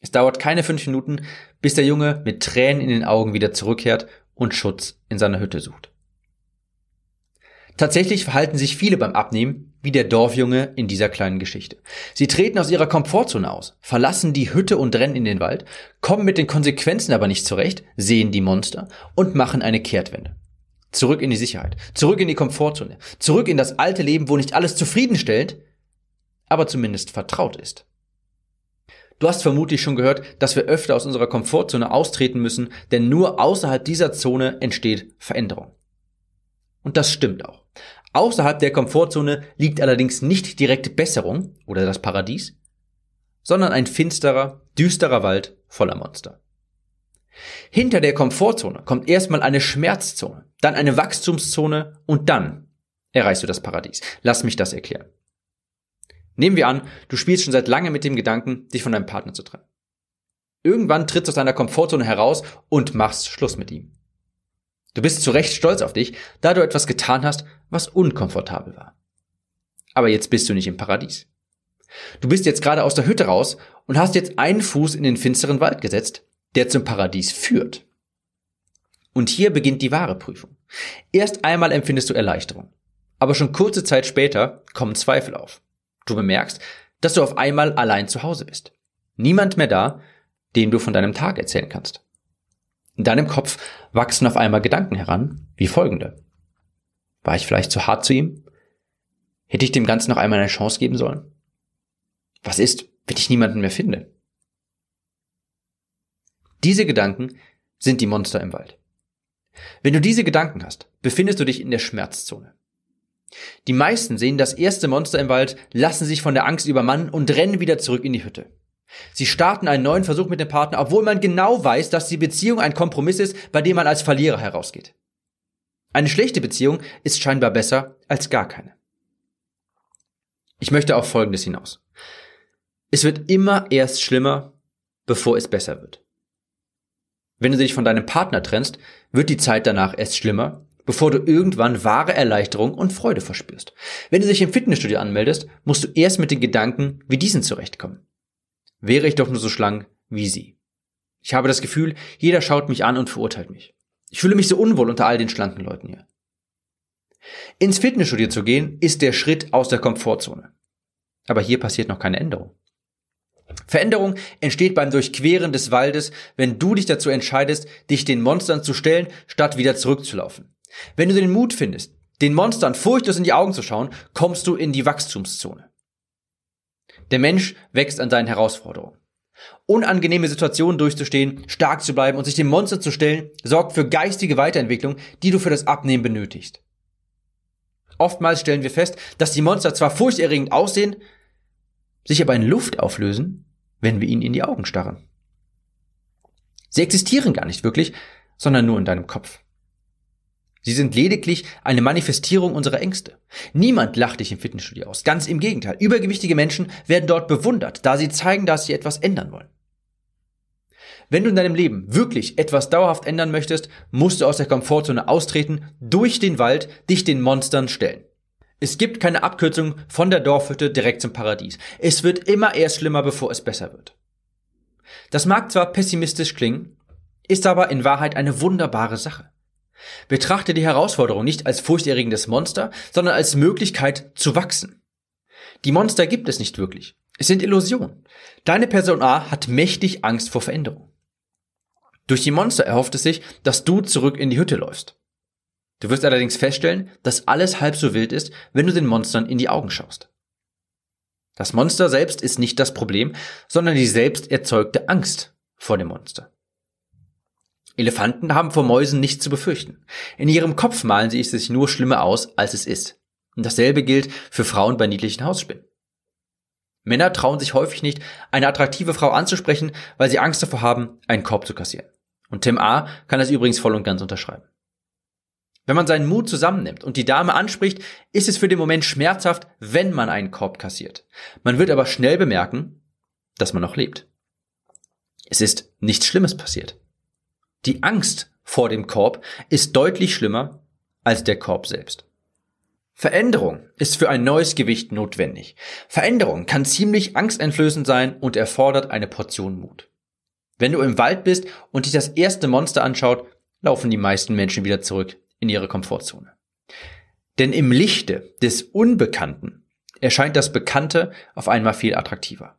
Es dauert keine fünf Minuten, bis der Junge mit Tränen in den Augen wieder zurückkehrt und Schutz in seiner Hütte sucht. Tatsächlich verhalten sich viele beim Abnehmen wie der Dorfjunge in dieser kleinen Geschichte. Sie treten aus ihrer Komfortzone aus, verlassen die Hütte und rennen in den Wald, kommen mit den Konsequenzen aber nicht zurecht, sehen die Monster und machen eine Kehrtwende. Zurück in die Sicherheit, zurück in die Komfortzone, zurück in das alte Leben, wo nicht alles zufriedenstellt, aber zumindest vertraut ist. Du hast vermutlich schon gehört, dass wir öfter aus unserer Komfortzone austreten müssen, denn nur außerhalb dieser Zone entsteht Veränderung. Und das stimmt auch. Außerhalb der Komfortzone liegt allerdings nicht direkt Besserung oder das Paradies, sondern ein finsterer, düsterer Wald voller Monster. Hinter der Komfortzone kommt erstmal eine Schmerzzone, dann eine Wachstumszone und dann erreichst du das Paradies. Lass mich das erklären. Nehmen wir an, du spielst schon seit lange mit dem Gedanken, dich von deinem Partner zu trennen. Irgendwann trittst du aus deiner Komfortzone heraus und machst Schluss mit ihm. Du bist zu Recht stolz auf dich, da du etwas getan hast, was unkomfortabel war. Aber jetzt bist du nicht im Paradies. Du bist jetzt gerade aus der Hütte raus und hast jetzt einen Fuß in den finsteren Wald gesetzt, der zum Paradies führt. Und hier beginnt die wahre Prüfung. Erst einmal empfindest du Erleichterung. Aber schon kurze Zeit später kommen Zweifel auf. Du bemerkst, dass du auf einmal allein zu Hause bist. Niemand mehr da, dem du von deinem Tag erzählen kannst. In deinem Kopf wachsen auf einmal Gedanken heran, wie folgende. War ich vielleicht zu hart zu ihm? Hätte ich dem Ganzen noch einmal eine Chance geben sollen? Was ist, wenn ich niemanden mehr finde? Diese Gedanken sind die Monster im Wald. Wenn du diese Gedanken hast, befindest du dich in der Schmerzzone. Die meisten sehen das erste Monster im Wald, lassen sich von der Angst übermannen und rennen wieder zurück in die Hütte. Sie starten einen neuen Versuch mit dem Partner, obwohl man genau weiß, dass die Beziehung ein Kompromiss ist, bei dem man als Verlierer herausgeht. Eine schlechte Beziehung ist scheinbar besser als gar keine. Ich möchte auf Folgendes hinaus. Es wird immer erst schlimmer, bevor es besser wird. Wenn du dich von deinem Partner trennst, wird die Zeit danach erst schlimmer, bevor du irgendwann wahre Erleichterung und Freude verspürst. Wenn du dich im Fitnessstudio anmeldest, musst du erst mit den Gedanken wie diesen zurechtkommen. Wäre ich doch nur so schlank wie sie. Ich habe das Gefühl, jeder schaut mich an und verurteilt mich. Ich fühle mich so unwohl unter all den schlanken Leuten hier. Ins Fitnessstudio zu gehen, ist der Schritt aus der Komfortzone. Aber hier passiert noch keine Änderung. Veränderung entsteht beim Durchqueren des Waldes, wenn du dich dazu entscheidest, dich den Monstern zu stellen, statt wieder zurückzulaufen. Wenn du den Mut findest, den Monstern furchtlos in die Augen zu schauen, kommst du in die Wachstumszone. Der Mensch wächst an seinen Herausforderungen. Unangenehme Situationen durchzustehen, stark zu bleiben und sich dem Monster zu stellen, sorgt für geistige Weiterentwicklung, die du für das Abnehmen benötigst. Oftmals stellen wir fest, dass die Monster zwar furchterregend aussehen, sich aber in Luft auflösen, wenn wir ihnen in die Augen starren. Sie existieren gar nicht wirklich, sondern nur in deinem Kopf. Sie sind lediglich eine Manifestierung unserer Ängste. Niemand lacht dich im Fitnessstudio aus. Ganz im Gegenteil. Übergewichtige Menschen werden dort bewundert, da sie zeigen, dass sie etwas ändern wollen. Wenn du in deinem Leben wirklich etwas dauerhaft ändern möchtest, musst du aus der Komfortzone austreten, durch den Wald dich den Monstern stellen. Es gibt keine Abkürzung von der Dorfhütte direkt zum Paradies. Es wird immer erst schlimmer, bevor es besser wird. Das mag zwar pessimistisch klingen, ist aber in Wahrheit eine wunderbare Sache. Betrachte die Herausforderung nicht als furchterregendes Monster, sondern als Möglichkeit zu wachsen. Die Monster gibt es nicht wirklich. Es sind Illusionen. Deine Person A hat mächtig Angst vor Veränderung. Durch die Monster erhofft es sich, dass du zurück in die Hütte läufst. Du wirst allerdings feststellen, dass alles halb so wild ist, wenn du den Monstern in die Augen schaust. Das Monster selbst ist nicht das Problem, sondern die selbst erzeugte Angst vor dem Monster. Elefanten haben vor Mäusen nichts zu befürchten. In ihrem Kopf malen sie es sich nur schlimmer aus, als es ist. Und dasselbe gilt für Frauen bei niedlichen Hausspinnen. Männer trauen sich häufig nicht, eine attraktive Frau anzusprechen, weil sie Angst davor haben, einen Korb zu kassieren. Und Tim A. kann das übrigens voll und ganz unterschreiben. Wenn man seinen Mut zusammennimmt und die Dame anspricht, ist es für den Moment schmerzhaft, wenn man einen Korb kassiert. Man wird aber schnell bemerken, dass man noch lebt. Es ist nichts Schlimmes passiert. Die Angst vor dem Korb ist deutlich schlimmer als der Korb selbst. Veränderung ist für ein neues Gewicht notwendig. Veränderung kann ziemlich angsteinflößend sein und erfordert eine Portion Mut. Wenn du im Wald bist und dich das erste Monster anschaut, laufen die meisten Menschen wieder zurück in ihre Komfortzone. Denn im Lichte des Unbekannten erscheint das Bekannte auf einmal viel attraktiver.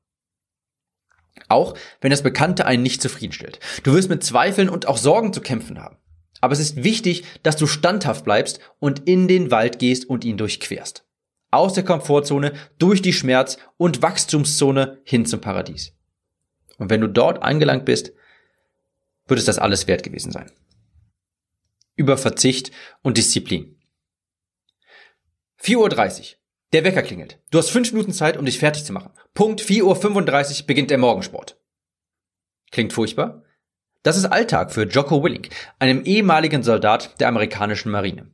Auch wenn das Bekannte einen nicht zufriedenstellt. Du wirst mit Zweifeln und auch Sorgen zu kämpfen haben. Aber es ist wichtig, dass du standhaft bleibst und in den Wald gehst und ihn durchquerst. Aus der Komfortzone, durch die Schmerz- und Wachstumszone hin zum Paradies. Und wenn du dort angelangt bist, wird es das alles wert gewesen sein. Über Verzicht und Disziplin. 4.30 Uhr. Der Wecker klingelt. Du hast fünf Minuten Zeit, um dich fertig zu machen. Punkt 4.35 Uhr beginnt der Morgensport. Klingt furchtbar? Das ist Alltag für Jocko Willink, einem ehemaligen Soldat der amerikanischen Marine.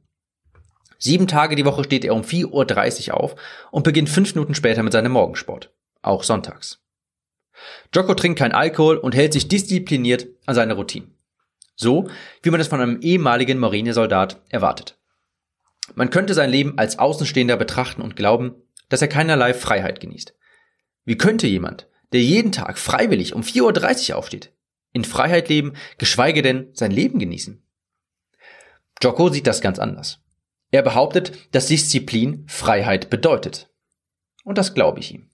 Sieben Tage die Woche steht er um 4.30 Uhr auf und beginnt fünf Minuten später mit seinem Morgensport. Auch sonntags. Jocko trinkt kein Alkohol und hält sich diszipliniert an seine Routine. So, wie man es von einem ehemaligen Marinesoldat erwartet. Man könnte sein Leben als Außenstehender betrachten und glauben, dass er keinerlei Freiheit genießt. Wie könnte jemand, der jeden Tag freiwillig um 4.30 Uhr aufsteht, in Freiheit leben, geschweige denn sein Leben genießen? Jocko sieht das ganz anders. Er behauptet, dass Disziplin Freiheit bedeutet. Und das glaube ich ihm.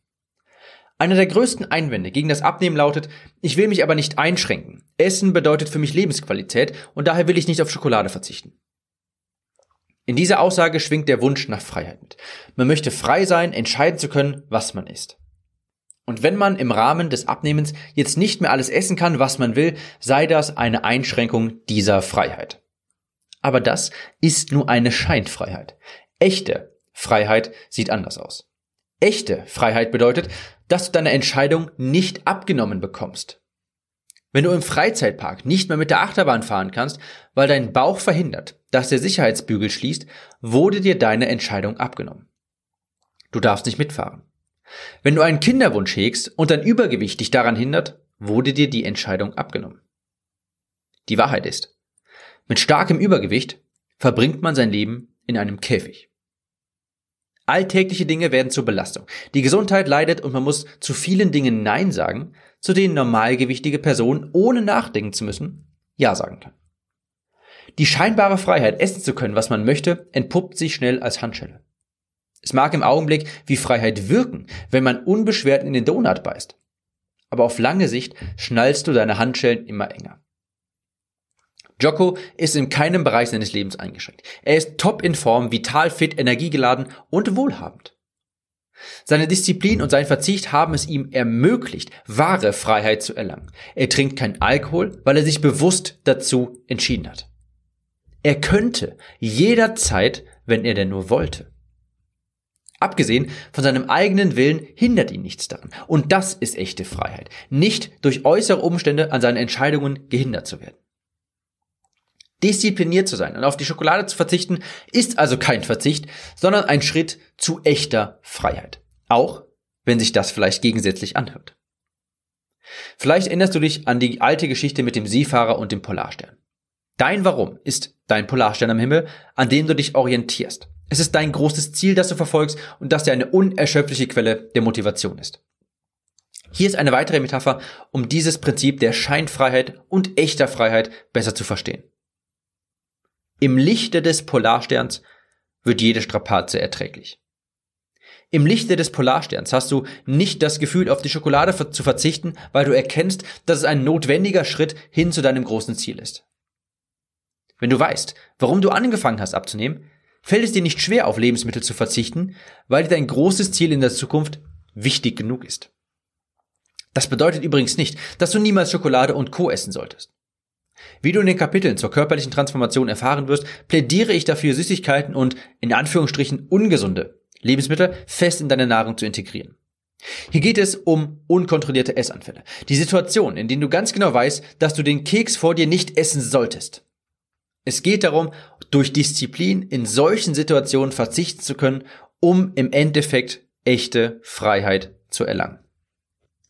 Einer der größten Einwände gegen das Abnehmen lautet, ich will mich aber nicht einschränken. Essen bedeutet für mich Lebensqualität und daher will ich nicht auf Schokolade verzichten. In dieser Aussage schwingt der Wunsch nach Freiheit mit. Man möchte frei sein, entscheiden zu können, was man isst. Und wenn man im Rahmen des Abnehmens jetzt nicht mehr alles essen kann, was man will, sei das eine Einschränkung dieser Freiheit. Aber das ist nur eine Scheinfreiheit. Echte Freiheit sieht anders aus. Echte Freiheit bedeutet, dass du deine Entscheidung nicht abgenommen bekommst. Wenn du im Freizeitpark nicht mehr mit der Achterbahn fahren kannst, weil dein Bauch verhindert, dass der Sicherheitsbügel schließt, wurde dir deine Entscheidung abgenommen. Du darfst nicht mitfahren. Wenn du einen Kinderwunsch hegst und dein Übergewicht dich daran hindert, wurde dir die Entscheidung abgenommen. Die Wahrheit ist, mit starkem Übergewicht verbringt man sein Leben in einem Käfig. Alltägliche Dinge werden zur Belastung. Die Gesundheit leidet und man muss zu vielen Dingen Nein sagen, zu denen normalgewichtige Personen ohne nachdenken zu müssen Ja sagen kann. Die scheinbare Freiheit, essen zu können, was man möchte, entpuppt sich schnell als Handschelle. Es mag im Augenblick wie Freiheit wirken, wenn man unbeschwert in den Donut beißt. Aber auf lange Sicht schnallst du deine Handschellen immer enger. Jocko ist in keinem Bereich seines Lebens eingeschränkt. Er ist top in Form, vital fit, energiegeladen und wohlhabend. Seine Disziplin und sein Verzicht haben es ihm ermöglicht, wahre Freiheit zu erlangen. Er trinkt kein Alkohol, weil er sich bewusst dazu entschieden hat. Er könnte jederzeit, wenn er denn nur wollte. Abgesehen von seinem eigenen Willen hindert ihn nichts daran. Und das ist echte Freiheit. Nicht durch äußere Umstände an seinen Entscheidungen gehindert zu werden. Diszipliniert zu sein und auf die Schokolade zu verzichten, ist also kein Verzicht, sondern ein Schritt zu echter Freiheit. Auch wenn sich das vielleicht gegensätzlich anhört. Vielleicht erinnerst du dich an die alte Geschichte mit dem Seefahrer und dem Polarstern. Dein Warum ist dein Polarstern am Himmel, an dem du dich orientierst. Es ist dein großes Ziel, das du verfolgst und das dir eine unerschöpfliche Quelle der Motivation ist. Hier ist eine weitere Metapher, um dieses Prinzip der Scheinfreiheit und echter Freiheit besser zu verstehen. Im Lichte des Polarsterns wird jede Strapaze erträglich. Im Lichte des Polarsterns hast du nicht das Gefühl, auf die Schokolade zu verzichten, weil du erkennst, dass es ein notwendiger Schritt hin zu deinem großen Ziel ist. Wenn du weißt, warum du angefangen hast abzunehmen, fällt es dir nicht schwer, auf Lebensmittel zu verzichten, weil dir dein großes Ziel in der Zukunft wichtig genug ist. Das bedeutet übrigens nicht, dass du niemals Schokolade und Co. essen solltest. Wie du in den Kapiteln zur körperlichen Transformation erfahren wirst, plädiere ich dafür, Süßigkeiten und in Anführungsstrichen ungesunde Lebensmittel fest in deine Nahrung zu integrieren. Hier geht es um unkontrollierte Essanfälle. Die Situation, in denen du ganz genau weißt, dass du den Keks vor dir nicht essen solltest. Es geht darum, durch Disziplin in solchen Situationen verzichten zu können, um im Endeffekt echte Freiheit zu erlangen.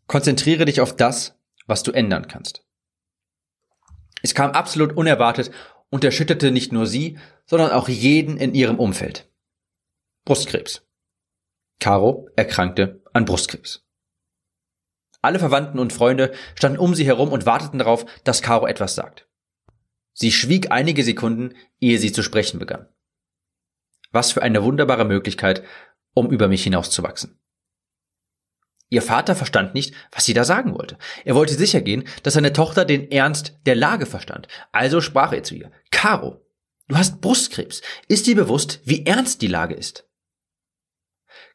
Konzentriere dich auf das, was du ändern kannst. Es kam absolut unerwartet und erschütterte nicht nur sie, sondern auch jeden in ihrem Umfeld. Brustkrebs. Caro erkrankte an Brustkrebs. Alle Verwandten und Freunde standen um sie herum und warteten darauf, dass Caro etwas sagt. Sie schwieg einige Sekunden, ehe sie zu sprechen begann. Was für eine wunderbare Möglichkeit, um über mich hinauszuwachsen. Ihr Vater verstand nicht, was sie da sagen wollte. Er wollte sicher gehen, dass seine Tochter den Ernst der Lage verstand. Also sprach er zu ihr. Caro, du hast Brustkrebs. Ist dir bewusst, wie ernst die Lage ist?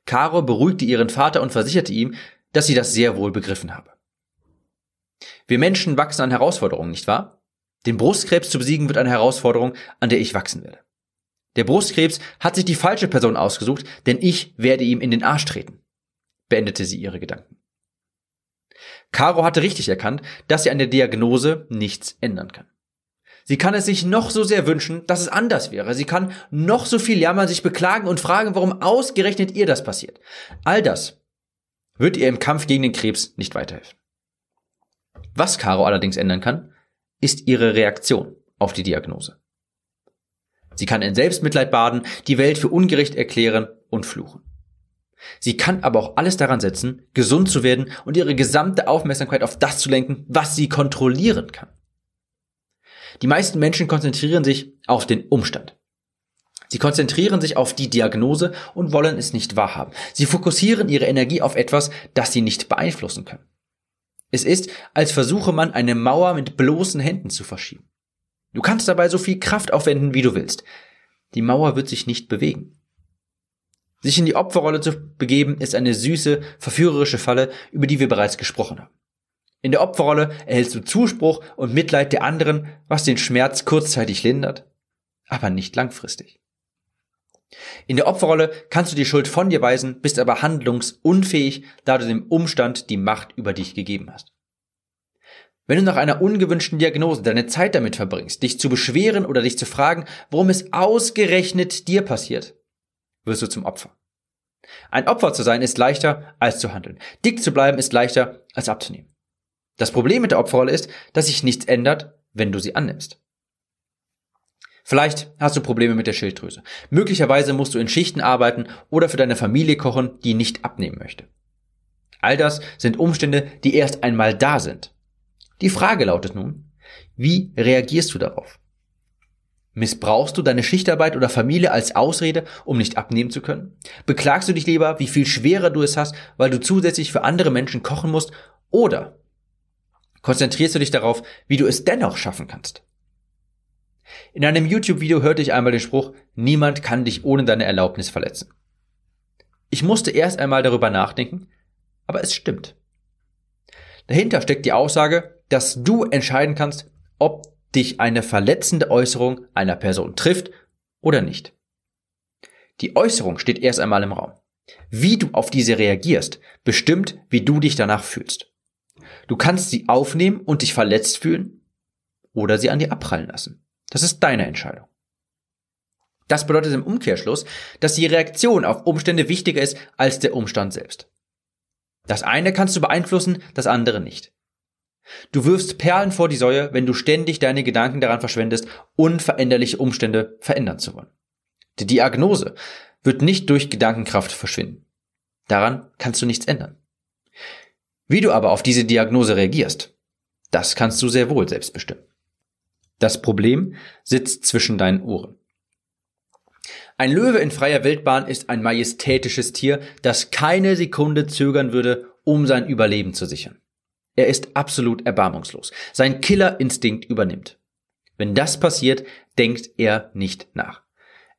Caro beruhigte ihren Vater und versicherte ihm, dass sie das sehr wohl begriffen habe. Wir Menschen wachsen an Herausforderungen, nicht wahr? Den Brustkrebs zu besiegen wird eine Herausforderung, an der ich wachsen werde. Der Brustkrebs hat sich die falsche Person ausgesucht, denn ich werde ihm in den Arsch treten beendete sie ihre Gedanken. Caro hatte richtig erkannt, dass sie an der Diagnose nichts ändern kann. Sie kann es sich noch so sehr wünschen, dass es anders wäre. Sie kann noch so viel jammern, sich beklagen und fragen, warum ausgerechnet ihr das passiert. All das wird ihr im Kampf gegen den Krebs nicht weiterhelfen. Was Caro allerdings ändern kann, ist ihre Reaktion auf die Diagnose. Sie kann in Selbstmitleid baden, die Welt für ungerecht erklären und fluchen. Sie kann aber auch alles daran setzen, gesund zu werden und ihre gesamte Aufmerksamkeit auf das zu lenken, was sie kontrollieren kann. Die meisten Menschen konzentrieren sich auf den Umstand. Sie konzentrieren sich auf die Diagnose und wollen es nicht wahrhaben. Sie fokussieren ihre Energie auf etwas, das sie nicht beeinflussen können. Es ist, als versuche man eine Mauer mit bloßen Händen zu verschieben. Du kannst dabei so viel Kraft aufwenden, wie du willst. Die Mauer wird sich nicht bewegen. Sich in die Opferrolle zu begeben, ist eine süße, verführerische Falle, über die wir bereits gesprochen haben. In der Opferrolle erhältst du Zuspruch und Mitleid der anderen, was den Schmerz kurzzeitig lindert, aber nicht langfristig. In der Opferrolle kannst du die Schuld von dir weisen, bist aber handlungsunfähig, da du dem Umstand die Macht über dich gegeben hast. Wenn du nach einer ungewünschten Diagnose deine Zeit damit verbringst, dich zu beschweren oder dich zu fragen, warum es ausgerechnet dir passiert, wirst du zum Opfer. Ein Opfer zu sein ist leichter als zu handeln. Dick zu bleiben ist leichter als abzunehmen. Das Problem mit der Opferrolle ist, dass sich nichts ändert, wenn du sie annimmst. Vielleicht hast du Probleme mit der Schilddrüse. Möglicherweise musst du in Schichten arbeiten oder für deine Familie kochen, die nicht abnehmen möchte. All das sind Umstände, die erst einmal da sind. Die Frage lautet nun, wie reagierst du darauf? Missbrauchst du deine Schichtarbeit oder Familie als Ausrede, um nicht abnehmen zu können? Beklagst du dich lieber, wie viel schwerer du es hast, weil du zusätzlich für andere Menschen kochen musst? Oder konzentrierst du dich darauf, wie du es dennoch schaffen kannst? In einem YouTube-Video hörte ich einmal den Spruch, niemand kann dich ohne deine Erlaubnis verletzen. Ich musste erst einmal darüber nachdenken, aber es stimmt. Dahinter steckt die Aussage, dass du entscheiden kannst, ob dich eine verletzende Äußerung einer Person trifft oder nicht. Die Äußerung steht erst einmal im Raum. Wie du auf diese reagierst, bestimmt, wie du dich danach fühlst. Du kannst sie aufnehmen und dich verletzt fühlen oder sie an dir abprallen lassen. Das ist deine Entscheidung. Das bedeutet im Umkehrschluss, dass die Reaktion auf Umstände wichtiger ist als der Umstand selbst. Das eine kannst du beeinflussen, das andere nicht. Du wirfst Perlen vor die Säue, wenn du ständig deine Gedanken daran verschwendest, unveränderliche Umstände verändern zu wollen. Die Diagnose wird nicht durch Gedankenkraft verschwinden. Daran kannst du nichts ändern. Wie du aber auf diese Diagnose reagierst, das kannst du sehr wohl selbst bestimmen. Das Problem sitzt zwischen deinen Ohren. Ein Löwe in freier Wildbahn ist ein majestätisches Tier, das keine Sekunde zögern würde, um sein Überleben zu sichern. Er ist absolut erbarmungslos. Sein Killerinstinkt übernimmt. Wenn das passiert, denkt er nicht nach.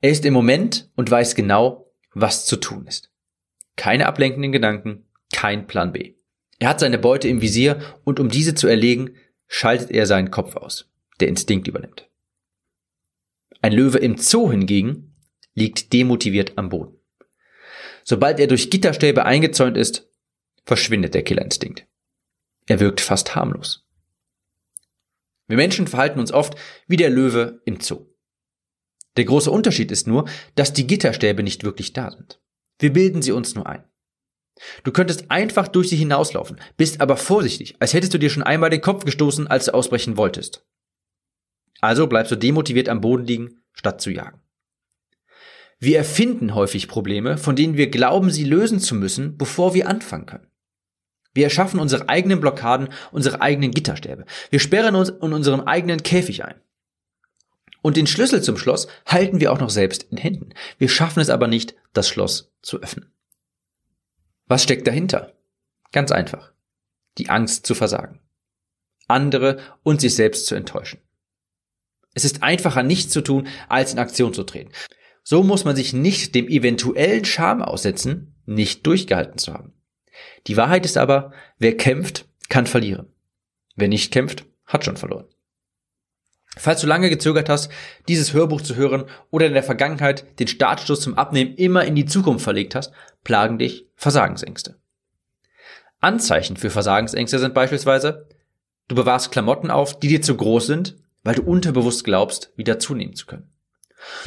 Er ist im Moment und weiß genau, was zu tun ist. Keine ablenkenden Gedanken, kein Plan B. Er hat seine Beute im Visier und um diese zu erlegen, schaltet er seinen Kopf aus. Der Instinkt übernimmt. Ein Löwe im Zoo hingegen liegt demotiviert am Boden. Sobald er durch Gitterstäbe eingezäunt ist, verschwindet der Killerinstinkt. Er wirkt fast harmlos. Wir Menschen verhalten uns oft wie der Löwe im Zoo. Der große Unterschied ist nur, dass die Gitterstäbe nicht wirklich da sind. Wir bilden sie uns nur ein. Du könntest einfach durch sie hinauslaufen, bist aber vorsichtig, als hättest du dir schon einmal den Kopf gestoßen, als du ausbrechen wolltest. Also bleibst du demotiviert am Boden liegen, statt zu jagen. Wir erfinden häufig Probleme, von denen wir glauben, sie lösen zu müssen, bevor wir anfangen können. Wir erschaffen unsere eigenen Blockaden, unsere eigenen Gitterstäbe. Wir sperren uns in unserem eigenen Käfig ein. Und den Schlüssel zum Schloss halten wir auch noch selbst in Händen. Wir schaffen es aber nicht, das Schloss zu öffnen. Was steckt dahinter? Ganz einfach. Die Angst zu versagen. Andere und sich selbst zu enttäuschen. Es ist einfacher, nichts zu tun, als in Aktion zu treten. So muss man sich nicht dem eventuellen Scham aussetzen, nicht durchgehalten zu haben. Die Wahrheit ist aber, wer kämpft, kann verlieren. Wer nicht kämpft, hat schon verloren. Falls du lange gezögert hast, dieses Hörbuch zu hören oder in der Vergangenheit den Startstoß zum Abnehmen immer in die Zukunft verlegt hast, plagen dich Versagensängste. Anzeichen für Versagensängste sind beispielsweise, du bewahrst Klamotten auf, die dir zu groß sind, weil du unterbewusst glaubst, wieder zunehmen zu können.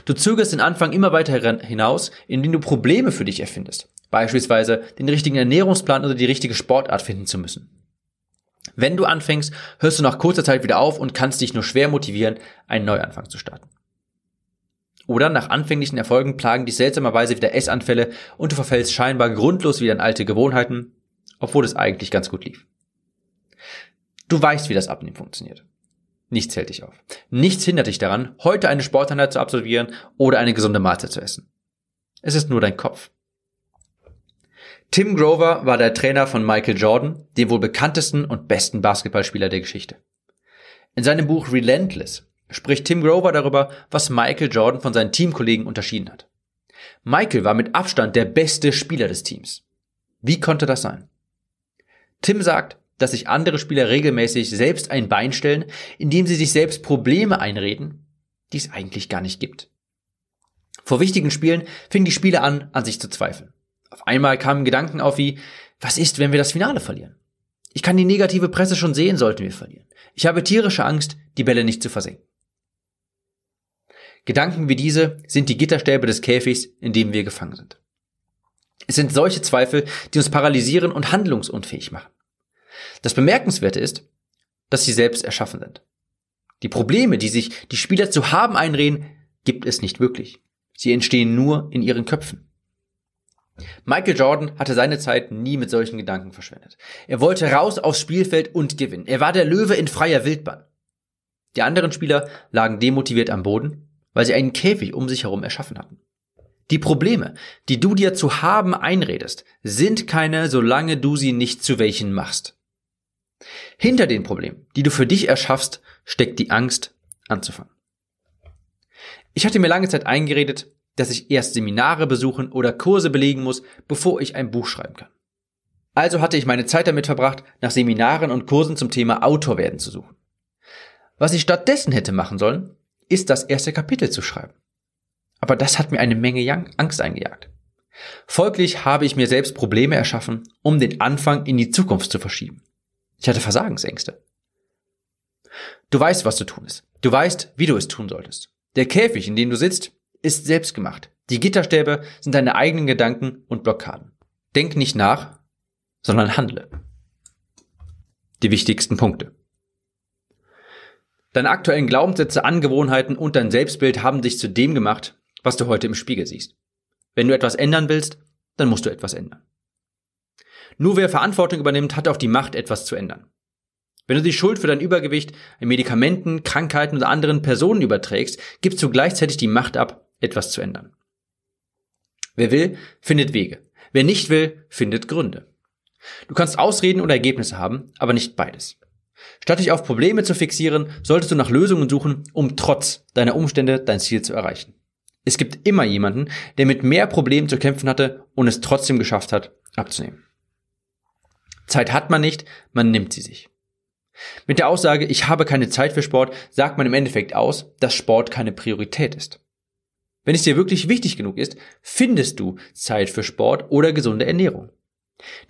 Du zögerst den Anfang immer weiter hinaus, indem du Probleme für dich erfindest, beispielsweise den richtigen Ernährungsplan oder die richtige Sportart finden zu müssen. Wenn du anfängst, hörst du nach kurzer Zeit wieder auf und kannst dich nur schwer motivieren, einen Neuanfang zu starten. Oder nach anfänglichen Erfolgen plagen dich seltsamerweise wieder Essanfälle und du verfällst scheinbar grundlos wieder in alte Gewohnheiten, obwohl es eigentlich ganz gut lief. Du weißt, wie das Abnehmen funktioniert. Nichts hält dich auf. Nichts hindert dich daran, heute eine Sporteinheit zu absolvieren oder eine gesunde Mahlzeit zu essen. Es ist nur dein Kopf. Tim Grover war der Trainer von Michael Jordan, dem wohl bekanntesten und besten Basketballspieler der Geschichte. In seinem Buch Relentless spricht Tim Grover darüber, was Michael Jordan von seinen Teamkollegen unterschieden hat. Michael war mit Abstand der beste Spieler des Teams. Wie konnte das sein? Tim sagt, dass sich andere Spieler regelmäßig selbst ein Bein stellen, indem sie sich selbst Probleme einreden, die es eigentlich gar nicht gibt. Vor wichtigen Spielen fingen die Spieler an, an sich zu zweifeln. Auf einmal kamen Gedanken auf wie, was ist, wenn wir das Finale verlieren? Ich kann die negative Presse schon sehen, sollten wir verlieren. Ich habe tierische Angst, die Bälle nicht zu versenken. Gedanken wie diese sind die Gitterstäbe des Käfigs, in dem wir gefangen sind. Es sind solche Zweifel, die uns paralysieren und handlungsunfähig machen. Das Bemerkenswerte ist, dass sie selbst erschaffen sind. Die Probleme, die sich die Spieler zu haben einreden, gibt es nicht wirklich. Sie entstehen nur in ihren Köpfen. Michael Jordan hatte seine Zeit nie mit solchen Gedanken verschwendet. Er wollte raus aufs Spielfeld und gewinnen. Er war der Löwe in freier Wildbahn. Die anderen Spieler lagen demotiviert am Boden, weil sie einen Käfig um sich herum erschaffen hatten. Die Probleme, die du dir zu haben einredest, sind keine, solange du sie nicht zu welchen machst. Hinter den Problemen, die du für dich erschaffst, steckt die Angst anzufangen. Ich hatte mir lange Zeit eingeredet, dass ich erst Seminare besuchen oder Kurse belegen muss, bevor ich ein Buch schreiben kann. Also hatte ich meine Zeit damit verbracht, nach Seminaren und Kursen zum Thema Autor werden zu suchen. Was ich stattdessen hätte machen sollen, ist das erste Kapitel zu schreiben. Aber das hat mir eine Menge Angst eingejagt. Folglich habe ich mir selbst Probleme erschaffen, um den Anfang in die Zukunft zu verschieben. Ich hatte Versagensängste. Du weißt, was zu tun ist. Du weißt, wie du es tun solltest. Der Käfig, in dem du sitzt, ist selbstgemacht. Die Gitterstäbe sind deine eigenen Gedanken und Blockaden. Denk nicht nach, sondern handle. Die wichtigsten Punkte. Deine aktuellen Glaubenssätze, Angewohnheiten und dein Selbstbild haben dich zu dem gemacht, was du heute im Spiegel siehst. Wenn du etwas ändern willst, dann musst du etwas ändern. Nur wer Verantwortung übernimmt, hat auch die Macht, etwas zu ändern. Wenn du die Schuld für dein Übergewicht an Medikamenten, Krankheiten oder anderen Personen überträgst, gibst du gleichzeitig die Macht ab, etwas zu ändern. Wer will, findet Wege. Wer nicht will, findet Gründe. Du kannst Ausreden oder Ergebnisse haben, aber nicht beides. Statt dich auf Probleme zu fixieren, solltest du nach Lösungen suchen, um trotz deiner Umstände dein Ziel zu erreichen. Es gibt immer jemanden, der mit mehr Problemen zu kämpfen hatte und es trotzdem geschafft hat, abzunehmen. Zeit hat man nicht, man nimmt sie sich. Mit der Aussage, ich habe keine Zeit für Sport, sagt man im Endeffekt aus, dass Sport keine Priorität ist. Wenn es dir wirklich wichtig genug ist, findest du Zeit für Sport oder gesunde Ernährung.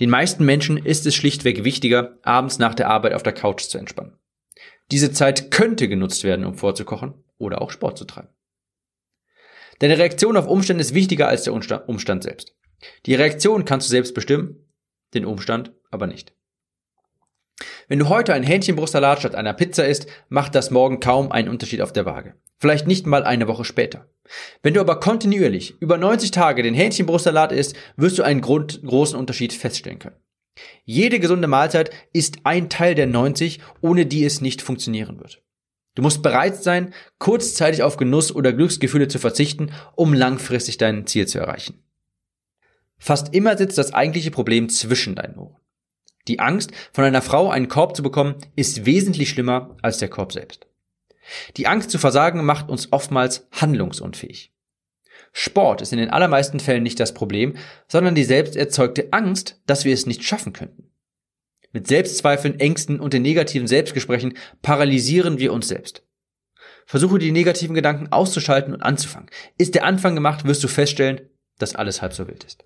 Den meisten Menschen ist es schlichtweg wichtiger, abends nach der Arbeit auf der Couch zu entspannen. Diese Zeit könnte genutzt werden, um vorzukochen oder auch Sport zu treiben. Deine Reaktion auf Umstände ist wichtiger als der Umstand selbst. Die Reaktion kannst du selbst bestimmen, den Umstand aber nicht. Wenn du heute ein Hähnchenbrustsalat statt einer Pizza isst, macht das morgen kaum einen Unterschied auf der Waage. Vielleicht nicht mal eine Woche später. Wenn du aber kontinuierlich über 90 Tage den Hähnchenbrustsalat isst, wirst du einen Grund, großen Unterschied feststellen können. Jede gesunde Mahlzeit ist ein Teil der 90, ohne die es nicht funktionieren wird. Du musst bereit sein, kurzzeitig auf Genuss oder Glücksgefühle zu verzichten, um langfristig dein Ziel zu erreichen. Fast immer sitzt das eigentliche Problem zwischen deinen Ohren. Die Angst, von einer Frau einen Korb zu bekommen, ist wesentlich schlimmer als der Korb selbst. Die Angst zu versagen macht uns oftmals handlungsunfähig. Sport ist in den allermeisten Fällen nicht das Problem, sondern die selbst erzeugte Angst, dass wir es nicht schaffen könnten. Mit Selbstzweifeln, Ängsten und den negativen Selbstgesprächen paralysieren wir uns selbst. Versuche die negativen Gedanken auszuschalten und anzufangen. Ist der Anfang gemacht, wirst du feststellen, dass alles halb so wild ist.